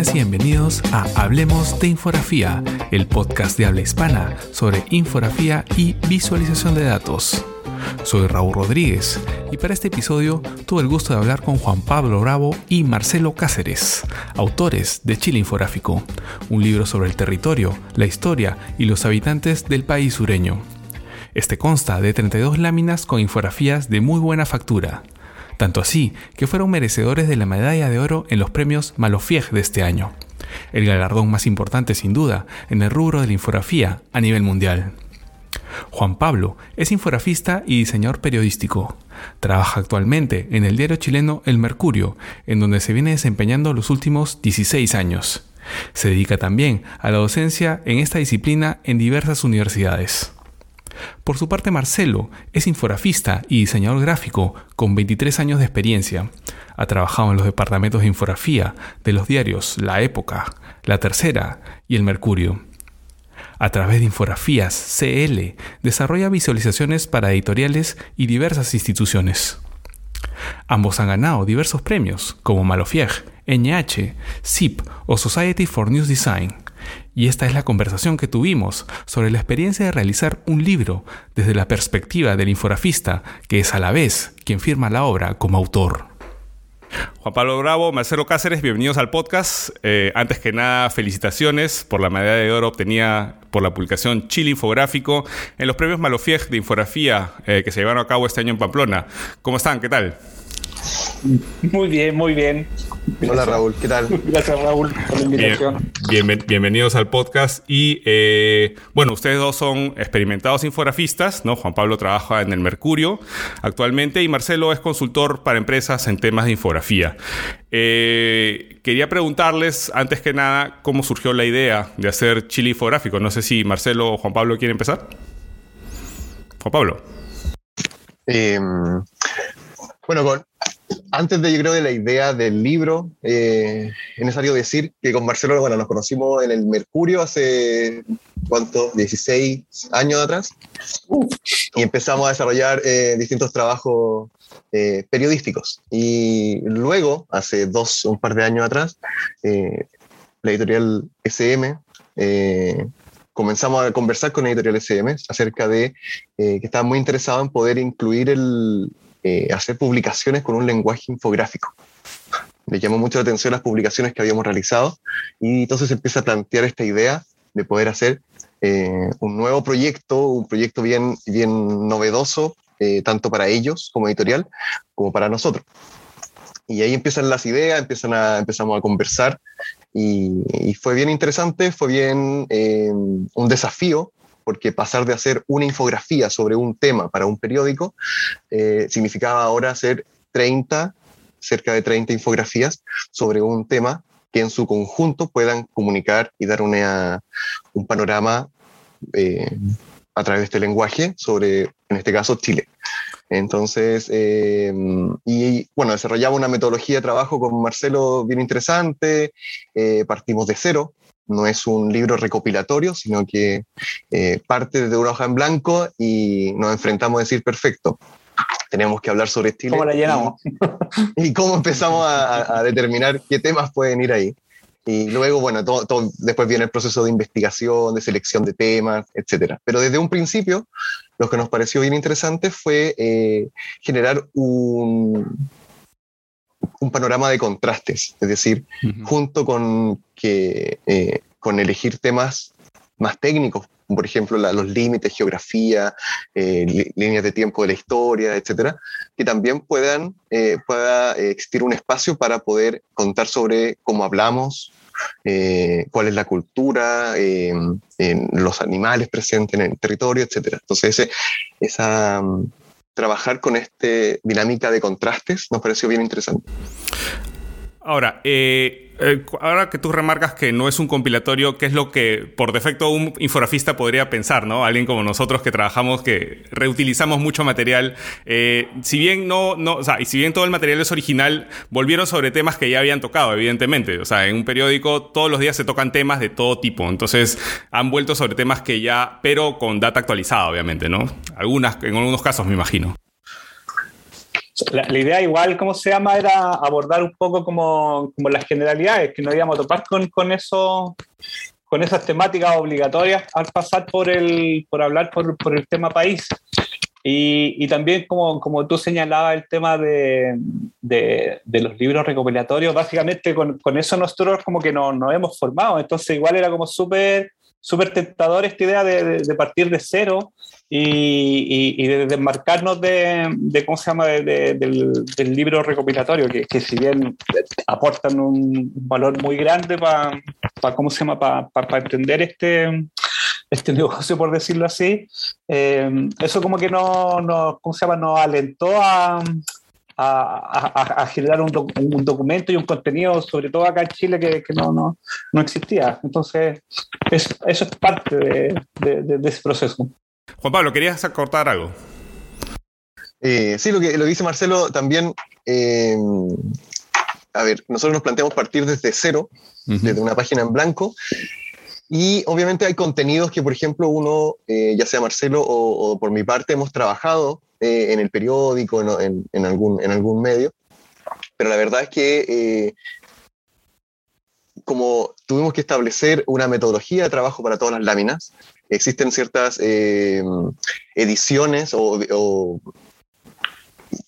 Y bienvenidos a Hablemos de Infografía, el podcast de habla hispana sobre infografía y visualización de datos. Soy Raúl Rodríguez y para este episodio tuve el gusto de hablar con Juan Pablo Bravo y Marcelo Cáceres, autores de Chile Infográfico, un libro sobre el territorio, la historia y los habitantes del país sureño. Este consta de 32 láminas con infografías de muy buena factura, tanto así que fueron merecedores de la medalla de oro en los premios Malofieg de este año, el galardón más importante sin duda en el rubro de la infografía a nivel mundial. Juan Pablo es infografista y diseñador periodístico. Trabaja actualmente en el diario chileno El Mercurio, en donde se viene desempeñando los últimos 16 años. Se dedica también a la docencia en esta disciplina en diversas universidades. Por su parte, Marcelo es infografista y diseñador gráfico con 23 años de experiencia. Ha trabajado en los departamentos de infografía de los diarios La Época, La Tercera y El Mercurio. A través de infografías CL, desarrolla visualizaciones para editoriales y diversas instituciones. Ambos han ganado diversos premios, como Malofieg, NH, SIP o Society for News Design. Y esta es la conversación que tuvimos sobre la experiencia de realizar un libro desde la perspectiva del infografista, que es a la vez quien firma la obra como autor. Juan Pablo Bravo, Marcelo Cáceres, bienvenidos al podcast. Eh, antes que nada, felicitaciones por la medalla de oro obtenida por la publicación Chile Infográfico en los premios Malofieg de Infografía eh, que se llevaron a cabo este año en Pamplona. ¿Cómo están? ¿Qué tal? Muy bien, muy bien. Hola Raúl, ¿qué tal? Gracias Raúl por la invitación. bienvenidos al podcast y eh, bueno, ustedes dos son experimentados infografistas, ¿no? Juan Pablo trabaja en el Mercurio actualmente y Marcelo es consultor para empresas en temas de infografía. Eh, quería preguntarles, antes que nada, cómo surgió la idea de hacer Chile Infográfico. No sé si Marcelo o Juan Pablo quieren empezar. Juan Pablo. Em, bueno, con, antes de yo creo de la idea del libro, eh, es necesario decir que con Marcelo, bueno, nos conocimos en el Mercurio hace, ¿cuánto? 16 años atrás. Y empezamos a desarrollar eh, distintos trabajos eh, periodísticos. Y luego, hace dos, un par de años atrás, la editorial SM comenzamos a conversar con la editorial SM acerca de que estaba muy interesado en poder incluir el, eh, hacer publicaciones con un lenguaje infográfico. Le llamó mucho la atención las publicaciones que habíamos realizado y entonces empieza a plantear esta idea de poder hacer eh, un nuevo proyecto, un proyecto bien, bien novedoso, eh, tanto para ellos como editorial, como para nosotros. Y ahí empiezan las ideas, empiezan a, empezamos a conversar y, y fue bien interesante, fue bien un desafío porque pasar de hacer una infografía sobre un tema para un periódico eh, significaba ahora hacer 30, cerca de 30 infografías sobre un tema que en su conjunto puedan comunicar y dar una, un panorama eh, a través de este lenguaje sobre, en este caso, Chile. Entonces, eh, y bueno, desarrollamos una metodología de trabajo con Marcelo bien interesante, partimos de cero, no es un libro recopilatorio, sino que eh, parte de una hoja en blanco y nos enfrentamos a decir, perfecto, tenemos que hablar sobre estilo. ¿Cómo la llenamos? Y, cómo empezamos a, determinar qué temas pueden ir ahí. Y luego, bueno, todo, después viene el proceso de investigación, de selección de temas, etc. Pero desde un principio, lo que nos pareció bien interesante fue eh, generar un, un panorama de contrastes, es decir, junto con, que, eh, con elegir temas más técnicos, por ejemplo, los límites, geografía, eh, líneas de tiempo de la historia, etcétera, que también puedan, eh, pueda existir un espacio para poder contar sobre cómo hablamos, cuál es la cultura, los animales presentes en el territorio, etcétera. Entonces, esa, trabajar con esta dinámica de contrastes nos pareció bien interesante. Ahora, eh, eh, ahora que tú remarcas que no es un compilatorio, ¿qué es lo que por defecto un infografista podría pensar, ¿no? Alguien como nosotros que trabajamos, que reutilizamos mucho material. Eh, si bien no, no, o sea, y si bien todo el material es original, volvieron sobre temas que ya habían tocado, evidentemente. O sea, en un periódico todos los días se tocan temas de todo tipo. Entonces, han vuelto sobre temas que ya, pero con data actualizada, obviamente, ¿no? Algunas, en algunos casos, me imagino. La, idea igual, ¿cómo se llama? Era abordar un poco como, como las generalidades, que no íbamos a topar con, con eso con esas temáticas obligatorias al pasar por el por hablar por, por el tema país y, y, también como, como tú señalabas el tema de, de, de los libros recopilatorios básicamente con, con, eso nosotros como que nos, nos hemos formado entonces igual era como súper súper tentador esta idea de, de, partir de cero y, y, y de desmarcarnos de, de, ¿cómo se llama?, del, del, libro recopilatorio, que, que, si bien aportan un valor muy grande para, pa, ¿cómo se llama?, para pa, entender este, este negocio, por decirlo así, eh, eso como que no, no, ¿cómo se llama?, nos alentó a, a, a, a, generar un, doc, un, documento y un contenido, sobre todo acá en Chile, que, que no, no, no, existía. Entonces, es, eso es parte de, de, de, ese proceso. Juan Pablo, ¿querías acortar algo? Eh, sí, lo que, lo que dice Marcelo también. Eh, a ver, nosotros nos planteamos partir desde cero, uh -huh. desde una página en blanco. Y obviamente hay contenidos que, por ejemplo, uno, eh, ya sea Marcelo o, o, por mi parte, hemos trabajado eh, en el periódico, en, en, en, algún, en algún medio. Pero la verdad es que eh, como tuvimos que establecer una metodología de trabajo para todas las láminas, existen ciertas eh, ediciones o, o,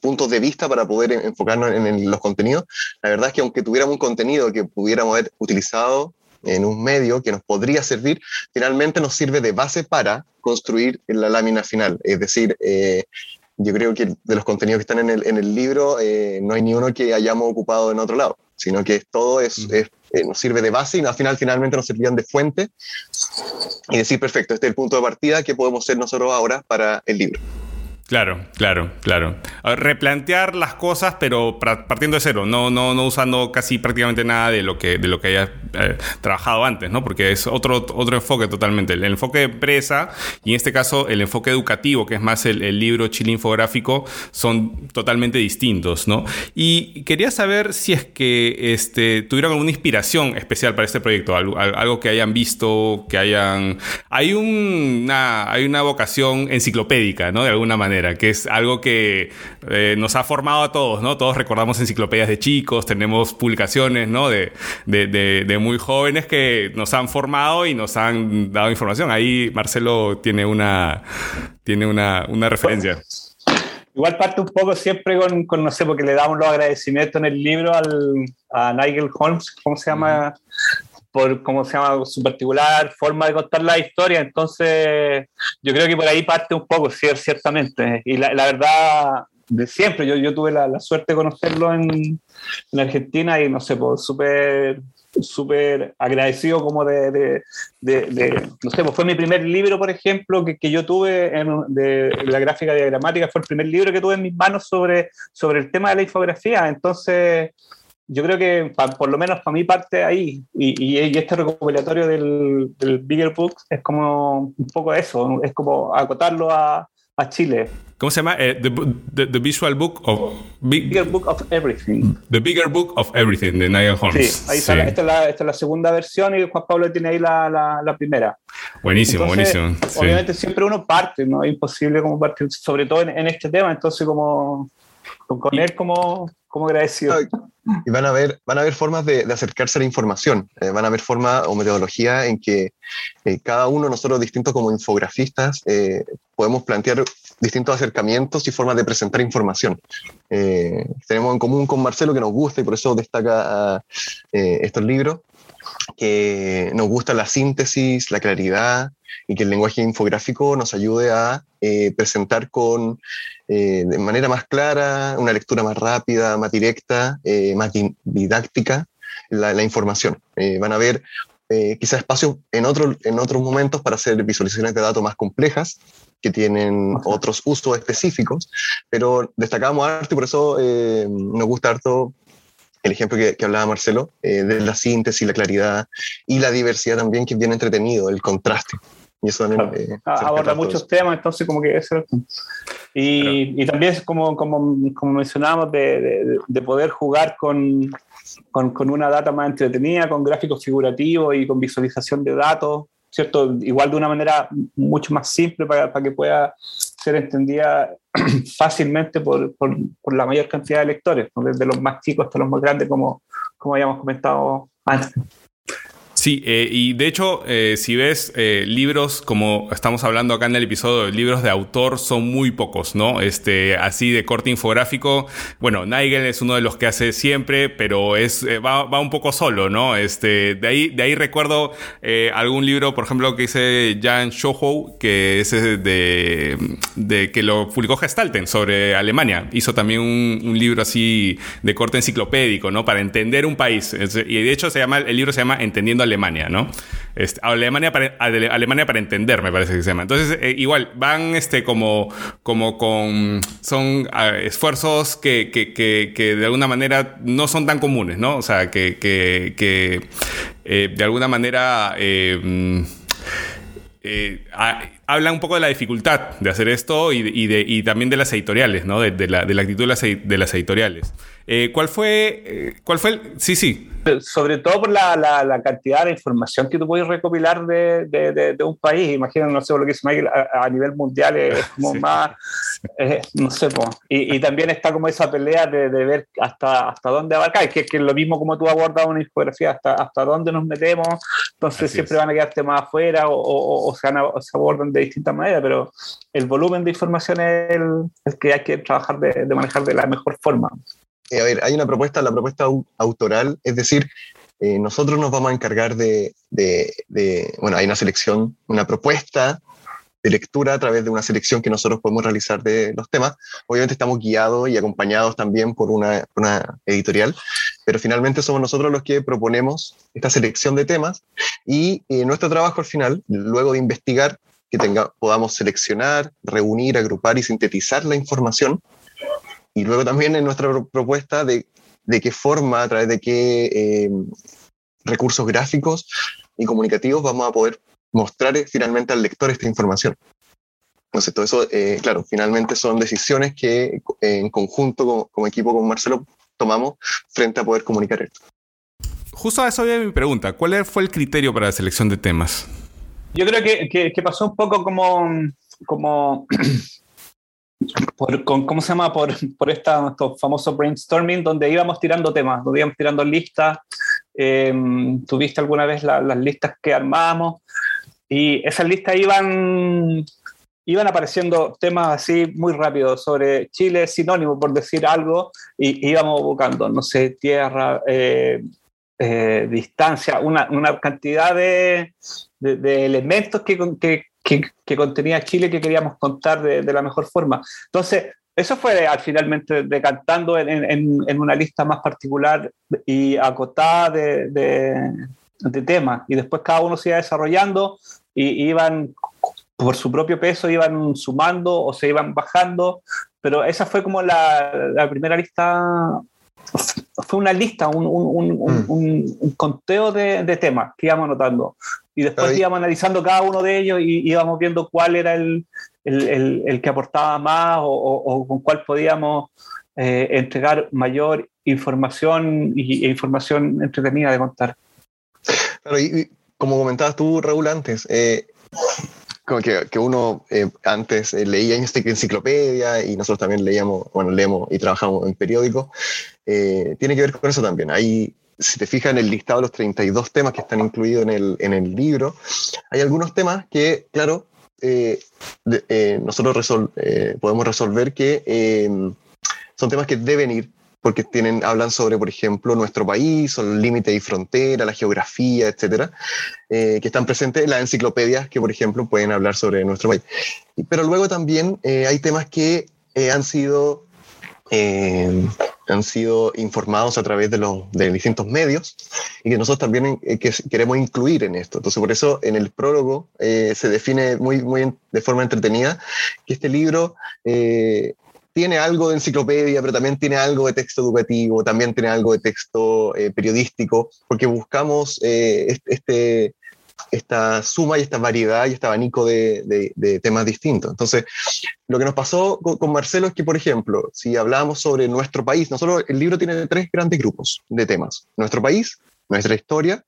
puntos de vista para poder enfocarnos en, en, los contenidos. La verdad es que aunque tuviéramos un contenido que pudiéramos haber utilizado en un medio que nos podría servir, finalmente nos sirve de base para construir la lámina final. Es decir, eh, yo creo que de los contenidos que están en el, en el libro, eh, no hay ni uno que hayamos ocupado en otro lado, sino que todo es, mm. es eh, nos sirve de base y al final finalmente nos servían de fuente y decir, perfecto, este es el punto de partida que podemos ser nosotros ahora para el libro. Claro, claro, claro. Replantear las cosas, pero partiendo de cero, no, no, no usando casi prácticamente nada de lo que, de lo que hayas eh, trabajado antes, ¿no? Porque es otro, otro enfoque totalmente. El enfoque de empresa y en este caso el enfoque educativo, que es más el, libro chile infográfico, son totalmente distintos, ¿no? Y quería saber si es que este, tuvieron alguna inspiración especial para este proyecto, algo, algo que hayan visto, que hayan... Hay una, hay una vocación enciclopédica, ¿no? De alguna manera que es algo que eh, nos ha formado a todos, ¿no? Todos recordamos enciclopedias de chicos, tenemos publicaciones, ¿no? De, de, de, de, muy jóvenes que nos han formado y nos han dado información. Ahí Marcelo tiene una, tiene una, una referencia. Igual parte un poco siempre con, con, no sé, porque le damos los agradecimientos en el libro al, a Nigel Holmes, ¿cómo se llama? Por, ¿cómo se llama?, su particular forma de contar la historia. Entonces, yo creo que por ahí parte un poco, ciertamente. Y la, la verdad, de siempre, yo, yo tuve la, la, suerte de conocerlo en, en Argentina y no sé, pues súper súper agradecido como de, de, de, de, no sé, pues fue mi primer libro, por ejemplo, que, que yo tuve en, de la gráfica diagramática, fue el primer libro que tuve en mis manos sobre, sobre el tema de la infografía. Entonces, yo creo que pa, por lo menos para mi parte ahí, y, y, este recopilatorio del, del, Bigger Book es como un poco eso, es como acotarlo a, a Chile. ¿Cómo se llama? Eh, the, the, the, Visual Book of... Big, bigger Book of Everything. The Bigger Book of Everything, de Niall Holmes. Sí, ahí está, sí. esta, es la, esta, es la, segunda versión y Juan Pablo tiene ahí la, la, primera. Buenísimo, entonces, buenísimo. Sí. Obviamente siempre uno parte, ¿no? Es imposible como partir, sobre todo en, en este tema, entonces como con él como, como agradecido. Y van a haber, van a haber formas de, de acercarse a la información, eh, van a haber formas o metodología en que eh, cada uno, nosotros distintos como infografistas, eh, podemos plantear distintos acercamientos y formas de presentar información. Eh, tenemos en común con Marcelo que nos gusta y por eso destaca a, estos libros, que nos gusta la síntesis, la claridad y que el lenguaje infográfico nos ayude a eh, presentar con, eh, de manera más clara, una lectura más rápida, más directa, eh, más didáctica, la, la información. Eh, van a ver quizás espacios en, otro, en otros momentos para hacer visualizaciones de datos más complejas, que tienen otros usos específicos, pero destacamos harto y por eso nos gusta harto el ejemplo que, que hablaba Marcelo, eh, de la síntesis, la claridad y la diversidad también, que es bien entretenido, el contraste. Y eso también claro. eh, aborda muchos temas, entonces como que eso. Y, claro. y también es como, como, como mencionábamos, de, de, de poder jugar con, con, con, una data más entretenida, con gráficos figurativos y con visualización de datos, ¿cierto? Igual de una manera mucho más simple para, para que pueda ser entendida fácilmente por, por, la mayor cantidad de lectores, desde los más chicos hasta los más grandes, como, como habíamos comentado antes. Sí, eh, y de hecho, eh, si ves eh, libros, como estamos hablando acá en el episodio, libros de autor son muy pocos, ¿no? Este, así de corte infográfico. Bueno, Nigel es uno de los que hace siempre, pero es, va, va, un poco solo, ¿no? Este, de ahí, de ahí recuerdo algún libro, por ejemplo, que hice Jan Shoho, que es de, de que lo publicó Gestalten sobre Alemania. Hizo también un, un, libro así de corte enciclopédico, ¿no? Para entender un país. Y de hecho se llama, el libro se llama Entendiendo Alemania Alemania, ¿no? Este, Alemania, para, Alemania para entender, me parece que se llama. Entonces, eh, igual, van este, como, como con. Son esfuerzos que, que, que, de alguna manera no son tan comunes, ¿no? O sea, que, que eh, de alguna manera. Eh, mm, habla un poco de la dificultad de hacer esto y, de, y también de las editoriales, ¿no? De, la, de la, actitud de las, editoriales. ¿Cuál fue, cuál fue el...? Sí, sí sobre todo por la, la, cantidad de información que tú puedes recopilar de, de, de, un país. Imagina, no sé, lo que dice Michael, a, nivel mundial es como más, no sé, y, y, también está como esa pelea de, ver hasta, hasta dónde abarcar, que, que es lo mismo como tú abordas una infografía, hasta, hasta dónde nos metemos, entonces siempre van a quedarte más afuera o, o, o, se, se, abordan de distintas maneras, pero el volumen de información es el, el que hay que trabajar de, de manejar de la mejor forma. Eh, a ver, hay una propuesta, la propuesta autoral, es decir, eh, nosotros nos vamos a encargar de, bueno, hay una selección, una propuesta de lectura a través de una selección que nosotros podemos realizar de los temas. Obviamente estamos guiados y acompañados también por una, editorial, pero finalmente somos nosotros los que proponemos esta selección de temas y eh, nuestro trabajo al final, luego de investigar, que tenga, podamos seleccionar, reunir, agrupar y sintetizar la información, y luego también en nuestra propuesta de, de qué forma, a través de qué eh, recursos gráficos y comunicativos vamos a poder mostrar eh, finalmente al lector esta información. Entonces, todo eso, eh, claro, finalmente son decisiones que en conjunto como, equipo con Marcelo tomamos frente a poder comunicar esto. Justo a eso había mi pregunta. ¿Cuál fue el criterio para la selección de temas? Yo creo que, que, que pasó un poco como, como por, con, ¿cómo se llama? Por, por esta, estos famosos brainstorming, donde íbamos tirando temas, donde íbamos tirando listas. Em, ¿Tuviste alguna vez las listas que armábamos? Y esas listas iban, iban apareciendo temas así muy rápido sobre Chile, sinónimo, por decir algo, y íbamos buscando, no sé, tierra, eh, eh, distancia, una, una cantidad de, de, elementos que, que, que, contenía Chile que queríamos contar de, la mejor forma. Entonces, eso fue al finalmente decantando en, en, una lista más particular y acotada de, de, temas. Y después cada uno se iba desarrollando y iban, por su propio peso, iban sumando o se iban bajando. Pero esa fue como la, la primera lista fue una lista, un, un, un, mm. un conteo de, de, temas que íbamos anotando. Y después íbamos analizando cada uno de ellos y íbamos viendo cuál era el, el, el, que aportaba más o, o, con cuál podíamos eh, entregar mayor información y, e información entretenida de contar. Claro, y, como comentabas tú, Raúl, antes, eh, como que, que uno eh, antes leía en enciclopedia y nosotros también leíamos, bueno, leemos y trabajamos en periódicos, tiene que ver con eso también. Hay si te fijas en el listado de los 32 temas que están incluidos en el, en el libro, hay algunos temas que, claro, eh, eh, nosotros eh, podemos resolver que son temas que deben ir porque tienen, hablan sobre, por ejemplo, nuestro país, o el límite y frontera, la geografía, etcétera, que están presentes en las enciclopedias que, por ejemplo, pueden hablar sobre nuestro país. Pero luego también hay temas que han sido han sido informados a través de los distintos medios y que nosotros también eh, que queremos incluir en esto. Entonces, por eso en el prólogo eh, se define muy, muy de forma entretenida que este libro tiene algo de enciclopedia, pero también tiene algo de texto educativo, también tiene algo de texto periodístico, porque buscamos este, esta suma y esta variedad y este abanico de, temas distintos. Entonces, lo que nos pasó con, Marcelo es que, por ejemplo, si hablábamos sobre nuestro país, nosotros el libro tiene tres grandes grupos de temas. Nuestro país, nuestra historia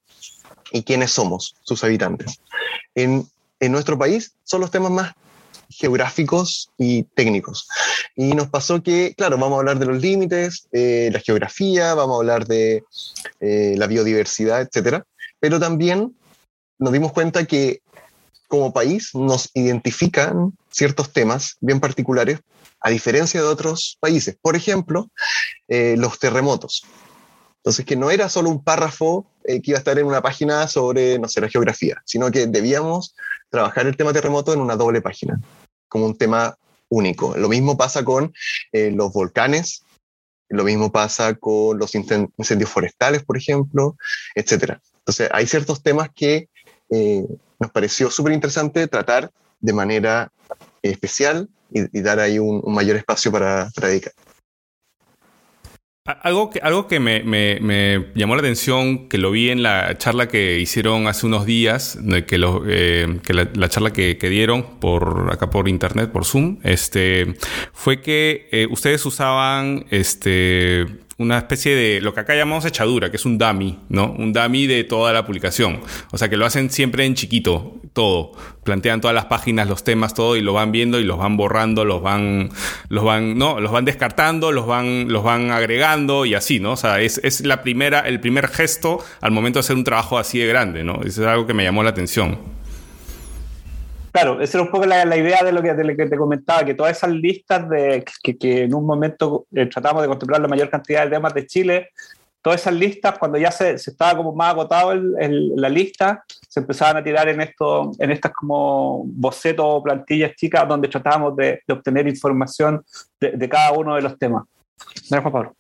y quiénes somos, sus habitantes. En, en nuestro país son los temas más geográficos y técnicos. Y nos pasó que, claro, vamos a hablar de los límites, eh, la geografía, vamos a hablar de eh, la biodiversidad, etcétera, pero también nos dimos cuenta que como país nos identifican ciertos temas bien particulares a diferencia de otros países. Por ejemplo, eh, los terremotos. Entonces, que no era solo un párrafo que iba a estar en una página sobre, no sé, la geografía, sino que debíamos trabajar el tema terremoto en una doble página como un tema único. Lo mismo pasa con eh, los volcanes, lo mismo pasa con los incendios forestales, por ejemplo, etc. Entonces, hay ciertos temas que eh, nos pareció súper interesante tratar de manera especial y, dar ahí un, mayor espacio para, para dedicar. Algo que, algo que me, llamó la atención, que lo vi en la charla que hicieron hace unos días, que, lo, eh, que la, charla que, que, dieron por acá por internet, por Zoom, este, fue que eh, ustedes usaban este, una especie de lo que acá llamamos echadura, que es un dummy, ¿no? Un dummy de toda la publicación. O sea, que lo hacen siempre en chiquito, todo. Plantean todas las páginas, los temas, todo, y lo van viendo y los van borrando, los van, los van, no, los van descartando, los van, los van agregando y así, ¿no? O sea, es, es la primera, el primer gesto al momento de hacer un trabajo así de grande, ¿no? Eso es algo que me llamó la atención. Claro, esa era un poco la, idea de lo, que, que, te comentaba, que todas esas listas de que, en un momento eh, tratamos de contemplar la mayor cantidad de temas de Chile, todas esas listas, cuando ya se, estaba como más agotado la lista, se empezaban a tirar en, esto, en estas como bocetos o plantillas chicas donde tratábamos de, obtener información de, cada uno de los temas. Juan Pablo.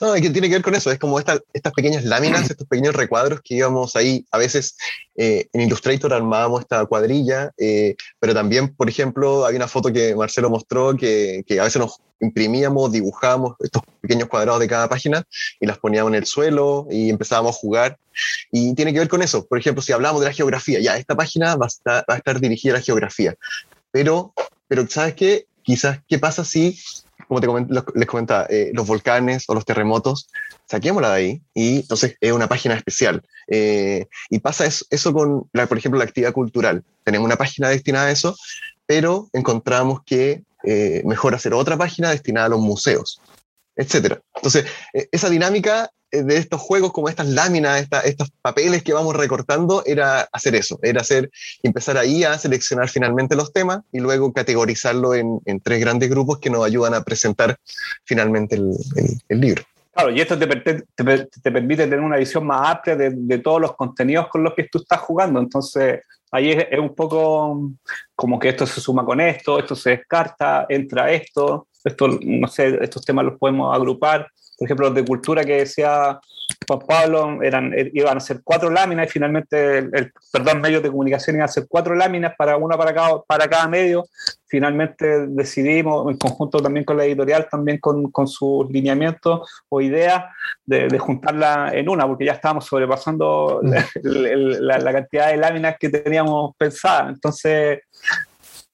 No, que tiene que ver con eso, es como estas pequeñas láminas, estos pequeños recuadros que íbamos ahí, a veces eh, en Illustrator armábamos esta cuadrilla, eh, pero también, por ejemplo, hay una foto que Marcelo mostró que, que, a veces nos imprimíamos, dibujábamos estos pequeños cuadrados de cada página y las poníamos en el suelo y empezábamos a jugar. Y tiene que ver con eso, por ejemplo, si hablamos de la geografía, ya, esta página va a estar, va a estar dirigida a la geografía, pero, pero ¿sabes qué? Quizás, ¿qué pasa si como te les comentaba, eh, los volcanes o los terremotos, saquémosla de ahí y entonces es una página especial. Eh, y pasa eso, con, por ejemplo, la actividad cultural. Tenemos una página destinada a eso, pero encontramos que eh, mejor hacer otra página destinada a los museos, etc. Entonces, esa dinámica de estos juegos, como estas láminas, estos papeles que vamos recortando, era hacer eso, era hacer, empezar ahí a seleccionar finalmente los temas y luego categorizarlo en, tres grandes grupos que nos ayudan a presentar finalmente el, libro. Claro, y esto te, te, permite tener una visión más amplia de, todos los contenidos con los que tú estás jugando. Entonces, ahí es, es, un poco como que esto se suma con esto, esto se descarta, entra esto, esto, no sé, estos temas los podemos agrupar por ejemplo, los de cultura que decía Juan Pablo, eran, eh, iban a ser cuatro láminas y finalmente, el, perdón, medios de comunicación iban a ser cuatro láminas, para una para cada, para cada medio. Finalmente decidimos, en conjunto también con la editorial, también con, con sus lineamientos o ideas, de, de, juntarla en una, porque ya estábamos sobrepasando mm. la, la, cantidad de láminas que teníamos pensadas. Entonces,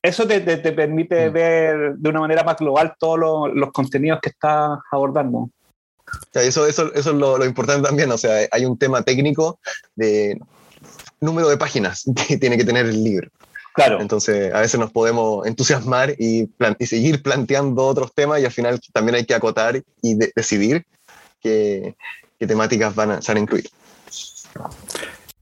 eso te, te, permite mm. ver de una manera más global todos los contenidos que estás abordando eso, eso, eso es lo, importante también, o sea, hay un tema técnico de número de páginas que tiene que tener el libro. Claro. Entonces, a veces nos podemos entusiasmar y, y seguir planteando otros temas y al final también hay que acotar y decidir qué, qué, temáticas van a, van a incluir.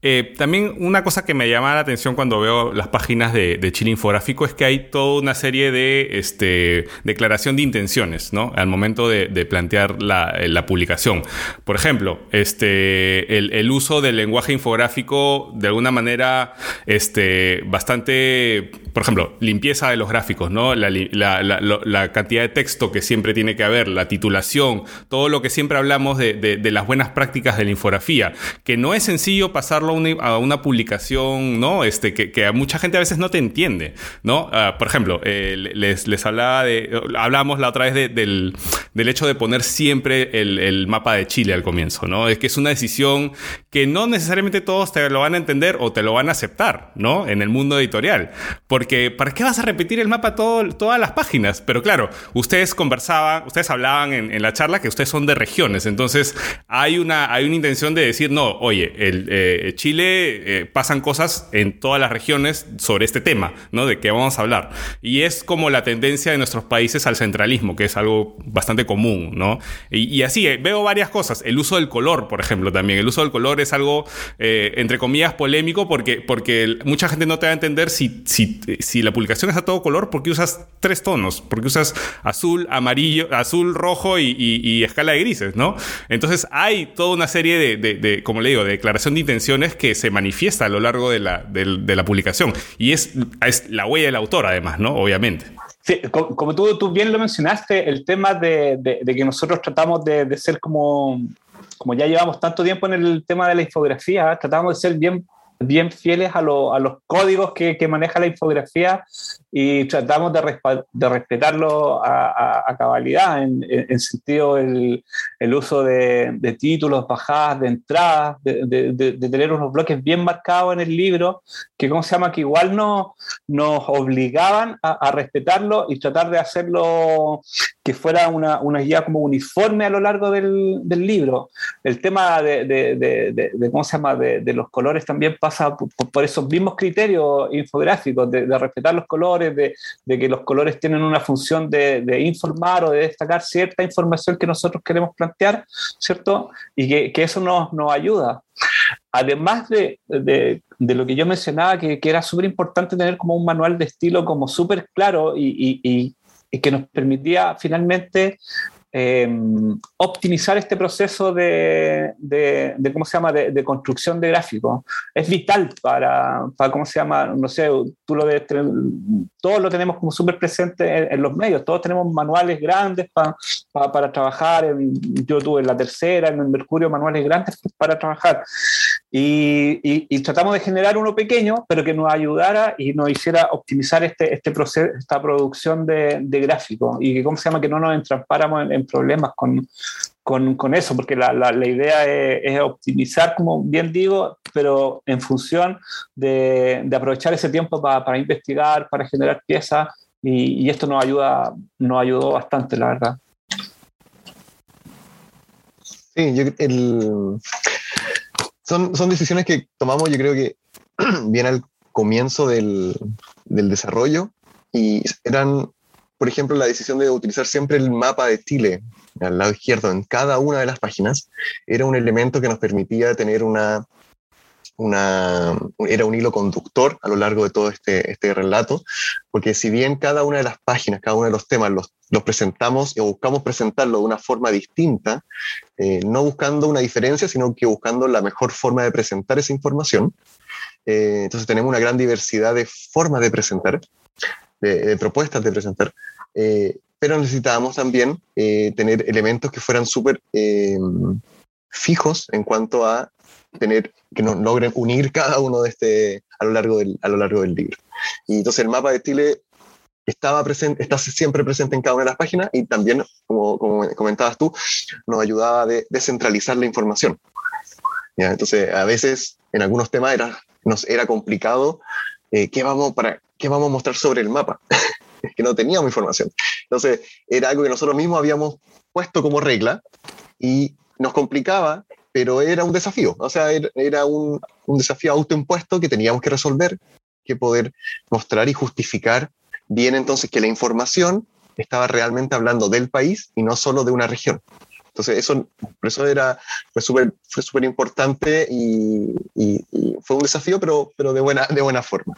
Eh, también una cosa que me llama la atención cuando veo las páginas de, Chile Infográfico es que hay toda una serie de este, declaración de intenciones, ¿no? Al momento de, plantear la, publicación. Por ejemplo, este, el, uso del lenguaje infográfico de alguna manera este, bastante, por ejemplo, limpieza de los gráficos, ¿no? La, la, cantidad de texto que siempre tiene que haber, la titulación, todo lo que siempre hablamos de, las buenas prácticas de la infografía, que no es sencillo pasarlo a una, publicación, ¿no? Este, que, a mucha gente a veces no te entiende, ¿no? Ah, por ejemplo, eh, les, les hablaba de, hablamos la otra vez del, del hecho de poner siempre el, mapa de Chile al comienzo, ¿no? Es que es una decisión que no necesariamente todos te lo van a entender o te lo van a aceptar, ¿no? En el mundo editorial. Porque, ¿para qué vas a repetir el mapa todo, todas las páginas? Pero claro, ustedes conversaban, ustedes hablaban en, la charla que ustedes son de regiones, entonces hay una, hay una intención de decir, no, oye, el, eh, Chile eh, pasan cosas en todas las regiones sobre este tema, ¿no? De qué vamos a hablar. Y es como la tendencia de nuestros países al centralismo, que es algo bastante común, ¿no? Y, así, eh, veo varias cosas. El uso del color, por ejemplo, también. El uso del color es algo, entre comillas, polémico porque, porque mucha gente no te va a entender si, si, si la publicación es a todo color, porque usas tres tonos, porque usas azul, amarillo, azul, rojo y, escala de grises, ¿no? Entonces hay toda una serie de, de, como le digo, de declaración de intenciones que se manifiesta a lo largo de la, de, la publicación. Y es, es la huella del autor, además, ¿no? Obviamente. Sí, como tú, tú bien lo mencionaste, el tema de, que nosotros tratamos de, ser como, como ya llevamos tanto tiempo en el tema de la infografía, tratamos de ser bien bien fieles a, a los códigos que, que, maneja la infografía y tratamos de, de respetarlo a, a, cabalidad, en, en, sentido el, el uso de, de, títulos, bajadas, de entradas, de, de, tener unos bloques bien marcados en el libro, que ¿cómo se llama? Que igual no, nos obligaban a, respetarlo y tratar de hacerlo que fuera una, una guía como uniforme a lo largo del, del libro. El tema de, ¿cómo se llama? De, los colores también pasa por, por esos mismos criterios infográficos, de respetar los colores, de, que los colores tienen una función de, informar o de destacar cierta información que nosotros queremos plantear, ¿cierto? Y que, eso nos, ayuda. Además de, lo que yo mencionaba, que, era súper importante tener como un manual de estilo como súper claro y, y, que nos permitía finalmente Em, optimizar este proceso de, de, ¿cómo se llama?, de, construcción de gráficos. Es vital para, para, ¿cómo se llama?, no sé, tú lo debes tener, todos lo tenemos como súper presente en, los medios, todos tenemos manuales grandes para para trabajar, en, yo tuve en la tercera, en el Mercurio, manuales grandes para trabajar. Y, y, tratamos de generar uno pequeño, pero que nos ayudara y nos hiciera optimizar este, este proceso, esta producción de, de gráficos y que, ¿cómo se llama?, que no nos entrampáramos en, problemas con, con, con, eso, porque la, la, la idea es, optimizar, como bien digo, pero en función de, de aprovechar ese tiempo para, para investigar, para generar piezas, y, y, esto nos ayuda, nos ayudó bastante, la verdad. Sí, yo, el, son, son decisiones que tomamos, yo creo que bien al comienzo del, del desarrollo y eran por ejemplo, la decisión de utilizar siempre el mapa de Chile al lado izquierdo en cada una de las páginas. Era un elemento que nos permitía tener una, era un hilo conductor a lo largo de todo este, este relato, porque si bien cada una de las páginas, cada uno de los temas los, los presentamos o buscamos presentarlo de una forma distinta, eh, no buscando una diferencia, sino que buscando la mejor forma de presentar esa información, eh, entonces tenemos una gran diversidad de formas de presentar de, propuestas de presentar, eh, pero necesitábamos también tener elementos que fueran súper fijos en cuanto a tener que nos logren unir cada uno de este a lo largo del, a lo largo del libro. Y entonces el mapa de Chile estaba presente, está siempre presente en cada una de las páginas y también, como, como comentabas tú, nos ayudaba a de, descentralizar la información. ¿Ya? Entonces, a veces en algunos temas era, nos era complicado qué, vamos para, ¿qué vamos a mostrar sobre el mapa? que no teníamos información. Entonces, era algo que nosotros mismos habíamos puesto como regla y nos complicaba, pero era un desafío. O sea, era un, un desafío autoimpuesto que teníamos que resolver, que poder mostrar y justificar bien entonces que la información estaba realmente hablando del país y no solo de una región. Entonces, eso, eso era, fue súper fue super importante y, y, y, fue un desafío, pero, pero de, buena, de buena forma.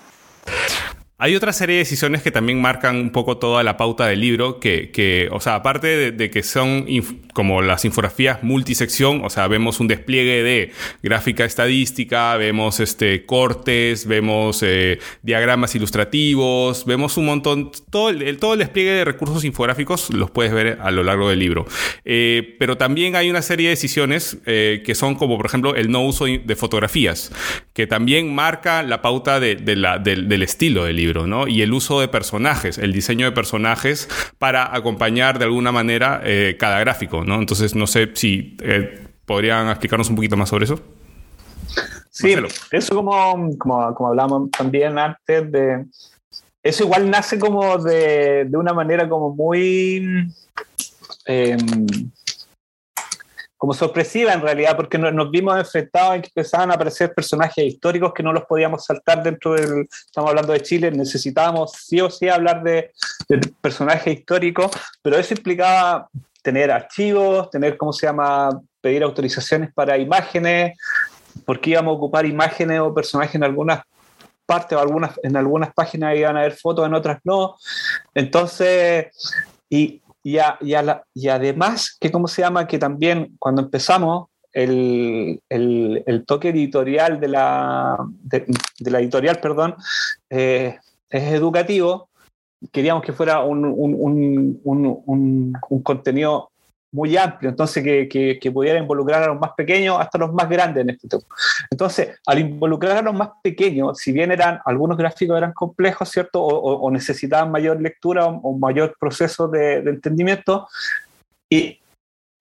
Hay otra serie de decisiones que también marcan un poco toda la pauta del libro, que, o sea, aparte de, que son como las infografías multisección, o sea, vemos un despliegue de gráfica estadística, vemos este, cortes, vemos eh, diagramas ilustrativos, vemos un montón, todo el, todo el despliegue de recursos infográficos los puedes ver a lo largo del libro. Eh, pero también hay una serie de decisiones eh, que son como, por ejemplo, el no uso de fotografías, que también marca la pauta del estilo del libro, ¿no? Y el uso de personajes, el diseño de personajes para acompañar de alguna manera eh, cada gráfico, ¿no? Entonces, no sé si eh, podrían explicarnos un poquito más sobre eso. Sí, eso como, como, como hablamos también antes de... Eso igual nace como de, de una manera como muy... Eh, como sorpresiva en realidad, porque nos, vimos enfrentados en que empezaban a aparecer personajes históricos que no los podíamos saltar dentro del, estamos hablando de Chile, necesitábamos sí o sí hablar de, de personajes históricos, pero eso implicaba tener archivos, tener, ¿cómo se llama?, pedir autorizaciones para imágenes, porque íbamos a ocupar imágenes o personajes en algunas partes o algunas, en algunas páginas iban a haber fotos, en otras no. Entonces, y y, además, que cómo se llama, que también cuando empezamos, el, el, toque editorial de la, de, la editorial, perdón, eh, es educativo. Queríamos que fuera un, un, un, un contenido muy amplio, entonces que, que, pudiera involucrar a los más pequeños hasta los más grandes en este tema. Entonces, al involucrar a los más pequeños, si bien eran algunos gráficos eran complejos, ¿cierto? O, necesitaban mayor lectura o, mayor proceso de, de entendimiento, y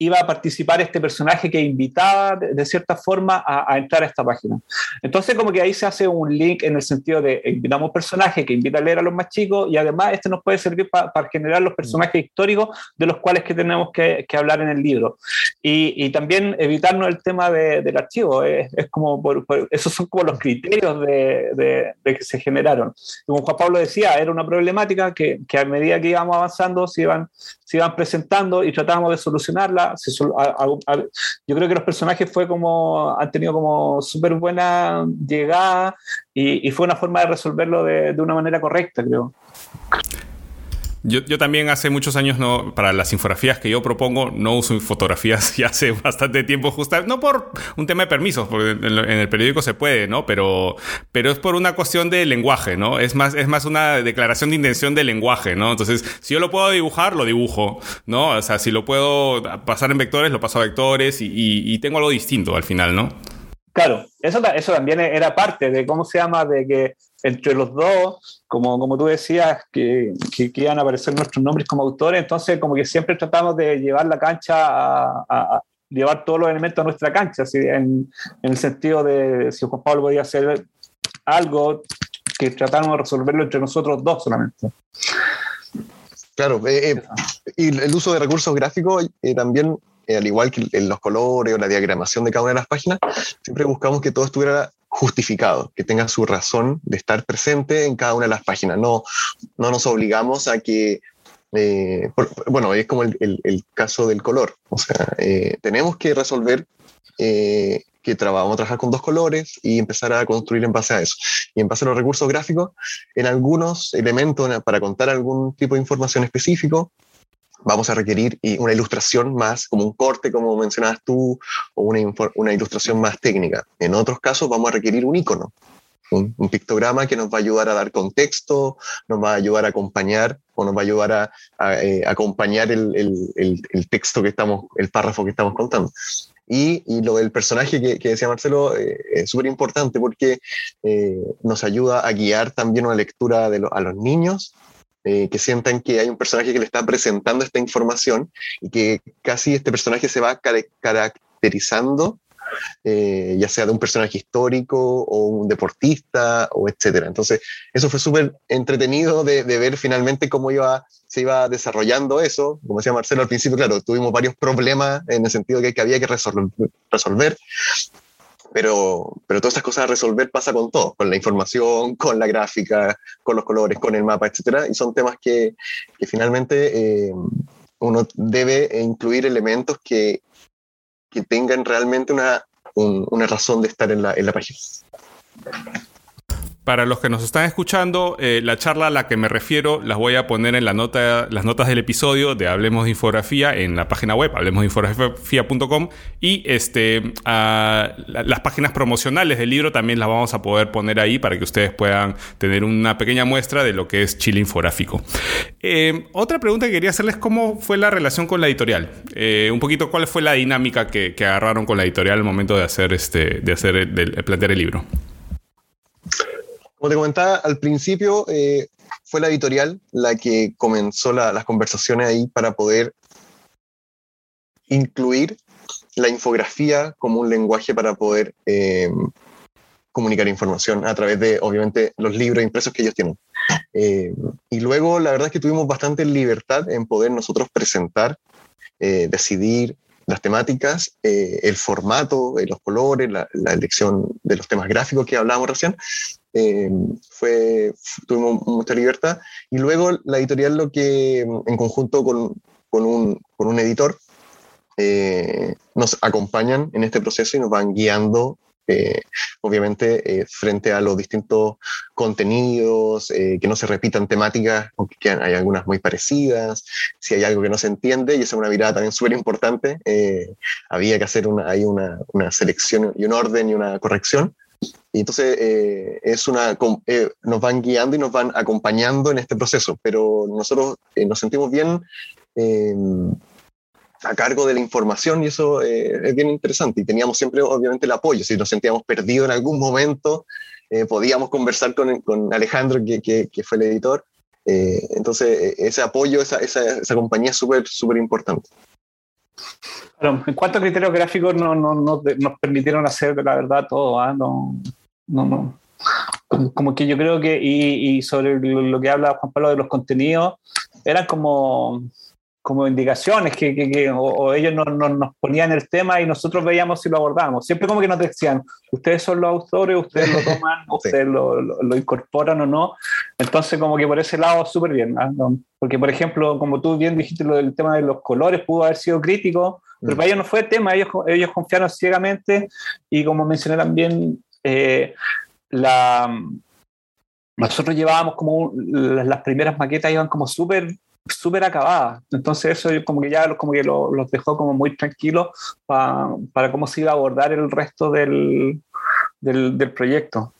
iba a participar este personaje que invitaba de, cierta forma a, entrar a esta página. Entonces como que ahí se hace un link en el sentido de invitamos un personaje que invita a leer a los más chicos y además este nos puede servir para generar los personajes históricos de los cuales que tenemos que, hablar en el libro. Y, también evitarnos el tema del archivo. Es, como esos son como los criterios de, que se generaron. Como Juan Pablo decía, era una problemática que, que a medida que íbamos avanzando se iban, se iban presentando y tratábamos de solucionarla. Yo creo que los personajes fue como, han tenido como súper buena llegada y, fue una forma de resolverlo de, de una manera correcta, creo. Yo, yo, también hace muchos años, no, para las infografías que yo propongo, no uso fotografías y hace bastante tiempo, justo, no por un tema de permisos, porque en, el periódico se puede, ¿no? Pero, pero es por una cuestión de lenguaje, ¿no? Es más, es más una declaración de intención de lenguaje, ¿no? Entonces, si yo lo puedo dibujar, lo dibujo, ¿no? O sea, si lo puedo pasar en vectores, lo paso a vectores y, y, y tengo algo distinto al final, ¿no? Claro, eso, eso también era parte de cómo se llama, de que entre los dos, como, como tú decías, que, que, aparecer nuestros nombres como autores, entonces como que siempre tratamos de llevar la cancha llevar todos los elementos a nuestra cancha, así, en, el sentido de si Juan Pablo podía hacer algo, que tratáramos de resolverlo entre nosotros dos solamente. Claro, eh, eh, y el uso de recursos gráficos eh, también al igual que en los colores o la diagramación de cada una de las páginas, siempre buscamos que todo estuviera justificado, que tenga su razón de estar presente en cada una de las páginas. No, no nos obligamos a que, eh, bueno, es como el, el, caso del color. O sea, eh, tenemos que resolver que vamos a trabajar con dos colores y empezar a construir en base a eso. Y en base a los recursos gráficos, en algunos elementos para contar algún tipo de información específico, vamos a requerir una ilustración más, como un corte, como mencionabas tú, o una, una ilustración más técnica. En otros casos vamos a requerir un icono, un, pictograma que nos va a ayudar a dar contexto, nos va a ayudar a acompañar o nos va a ayudar a, eh, acompañar el, el, el, texto que estamos, el párrafo que estamos contando. Y, y lo del personaje que, que decía Marcelo eh, es súper importante porque eh, nos ayuda a guiar también una lectura de a los niños eh, que sientan que hay un personaje que le está presentando esta información y que casi este personaje se va caracterizando, eh, ya sea de un personaje histórico o un deportista o etcétera. Entonces, eso fue súper entretenido de, de, ver finalmente cómo iba, se iba desarrollando eso. Como decía Marcelo al principio, claro, tuvimos varios problemas en el sentido de que había que resolver pero, pero todas estas cosas a resolver pasa con todo, con la información, con la gráfica, con los colores, con el mapa, etc. Y son temas que, que finalmente eh, uno debe incluir elementos que, que tengan realmente una, una razón de estar en la, en la página. Para los que nos están escuchando, eh, la charla a la que me refiero las voy a poner en la nota, las notas del episodio de Hablemos de Infografía en la página web, hablemosdeinfografía.com y este, las páginas promocionales del libro también las vamos a poder poner ahí para que ustedes puedan tener una pequeña muestra de lo que es Chile Infográfico. Eh, otra pregunta que quería hacerles, ¿cómo fue la relación con la editorial? Eh, un poquito, ¿cuál fue la dinámica que, agarraron con la editorial al momento de hacer, este, de hacer, de plantear el libro? Como te comentaba al principio, eh, fue la editorial la que comenzó las conversaciones ahí para poder incluir la infografía como un lenguaje para poder eh, comunicar información a través de, obviamente, los libros impresos que ellos tienen. Eh, y luego, la verdad es que tuvimos bastante libertad en poder nosotros presentar, eh, decidir las temáticas, el formato, los colores, la, elección de los temas gráficos que hablábamos recién. Fue, tuvimos mucha libertad. Y luego la editorial lo que, en conjunto con, con, un, con un editor, eh, nos acompañan en este proceso y nos van guiando, eh, obviamente, eh, frente a los distintos contenidos, que no se repitan temáticas, aunque hay algunas muy parecidas, si hay algo que no se entiende, y esa es una mirada también súper importante, había que hacer una, hay una, una, selección y un orden y una corrección. Y entonces es una, nos van guiando y nos van acompañando en este proceso, pero nosotros nos sentimos bien a cargo de la información y eso eh, es bien interesante. Y teníamos siempre, obviamente, el apoyo. Si nos sentíamos perdidos en algún momento, eh, podíamos conversar con, con Alejandro, que, que, fue el editor. Eh, entonces, ese apoyo, esa, esa, esa compañía es súper, súper importante. En cuanto a criterios gráficos, no, no, no, nos permitieron hacer, la verdad, todo. ¿ah? No, no, no. Como que yo creo que, y, y sobre lo que habla Juan Pablo de los contenidos, eran como como indicaciones que, que, o, ellos nos, nos, ponían el tema y nosotros veíamos si lo abordábamos. Siempre como que nos decían, ustedes son los autores, ustedes lo toman, ustedes lo, lo, incorporan o no. Entonces como que por ese lado súper bien. Porque por ejemplo, como tú bien dijiste, lo del tema de los colores pudo haber sido crítico, pero mm. para ellos no fue tema, ellos, ellos confiaron ciegamente y como mencioné también, eh, la nosotros llevábamos como las primeras maquetas iban como súper súper acabada. Entonces eso como que ya como que los dejó como muy tranquilos para cómo se iba a abordar el resto del, del, proyecto.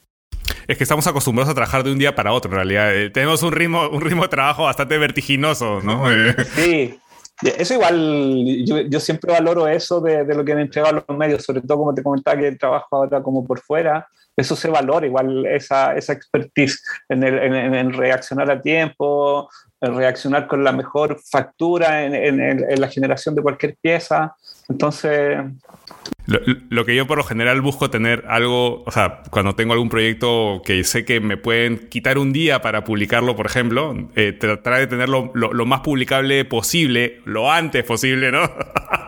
Es que estamos acostumbrados a trabajar de un día para otro, en realidad. Eh, tenemos un ritmo, un ritmo de trabajo bastante vertiginoso, ¿no? Sí. Eso igual, yo, yo siempre valoro eso de, de, lo que han entregado los medios, sobre todo como te comentaba que el trabajo ahora como por fuera, eso se valora igual esa, esa expertise en, el, en, en reaccionar a tiempo, reaccionar con la mejor factura en, en, la generación de cualquier pieza. Entonces... Lo, que yo por lo general busco tener algo, o sea, cuando tengo algún proyecto que sé que me pueden quitar un día para publicarlo, por ejemplo, eh, tratar de tenerlo lo, lo más publicable posible, lo antes posible, ¿no?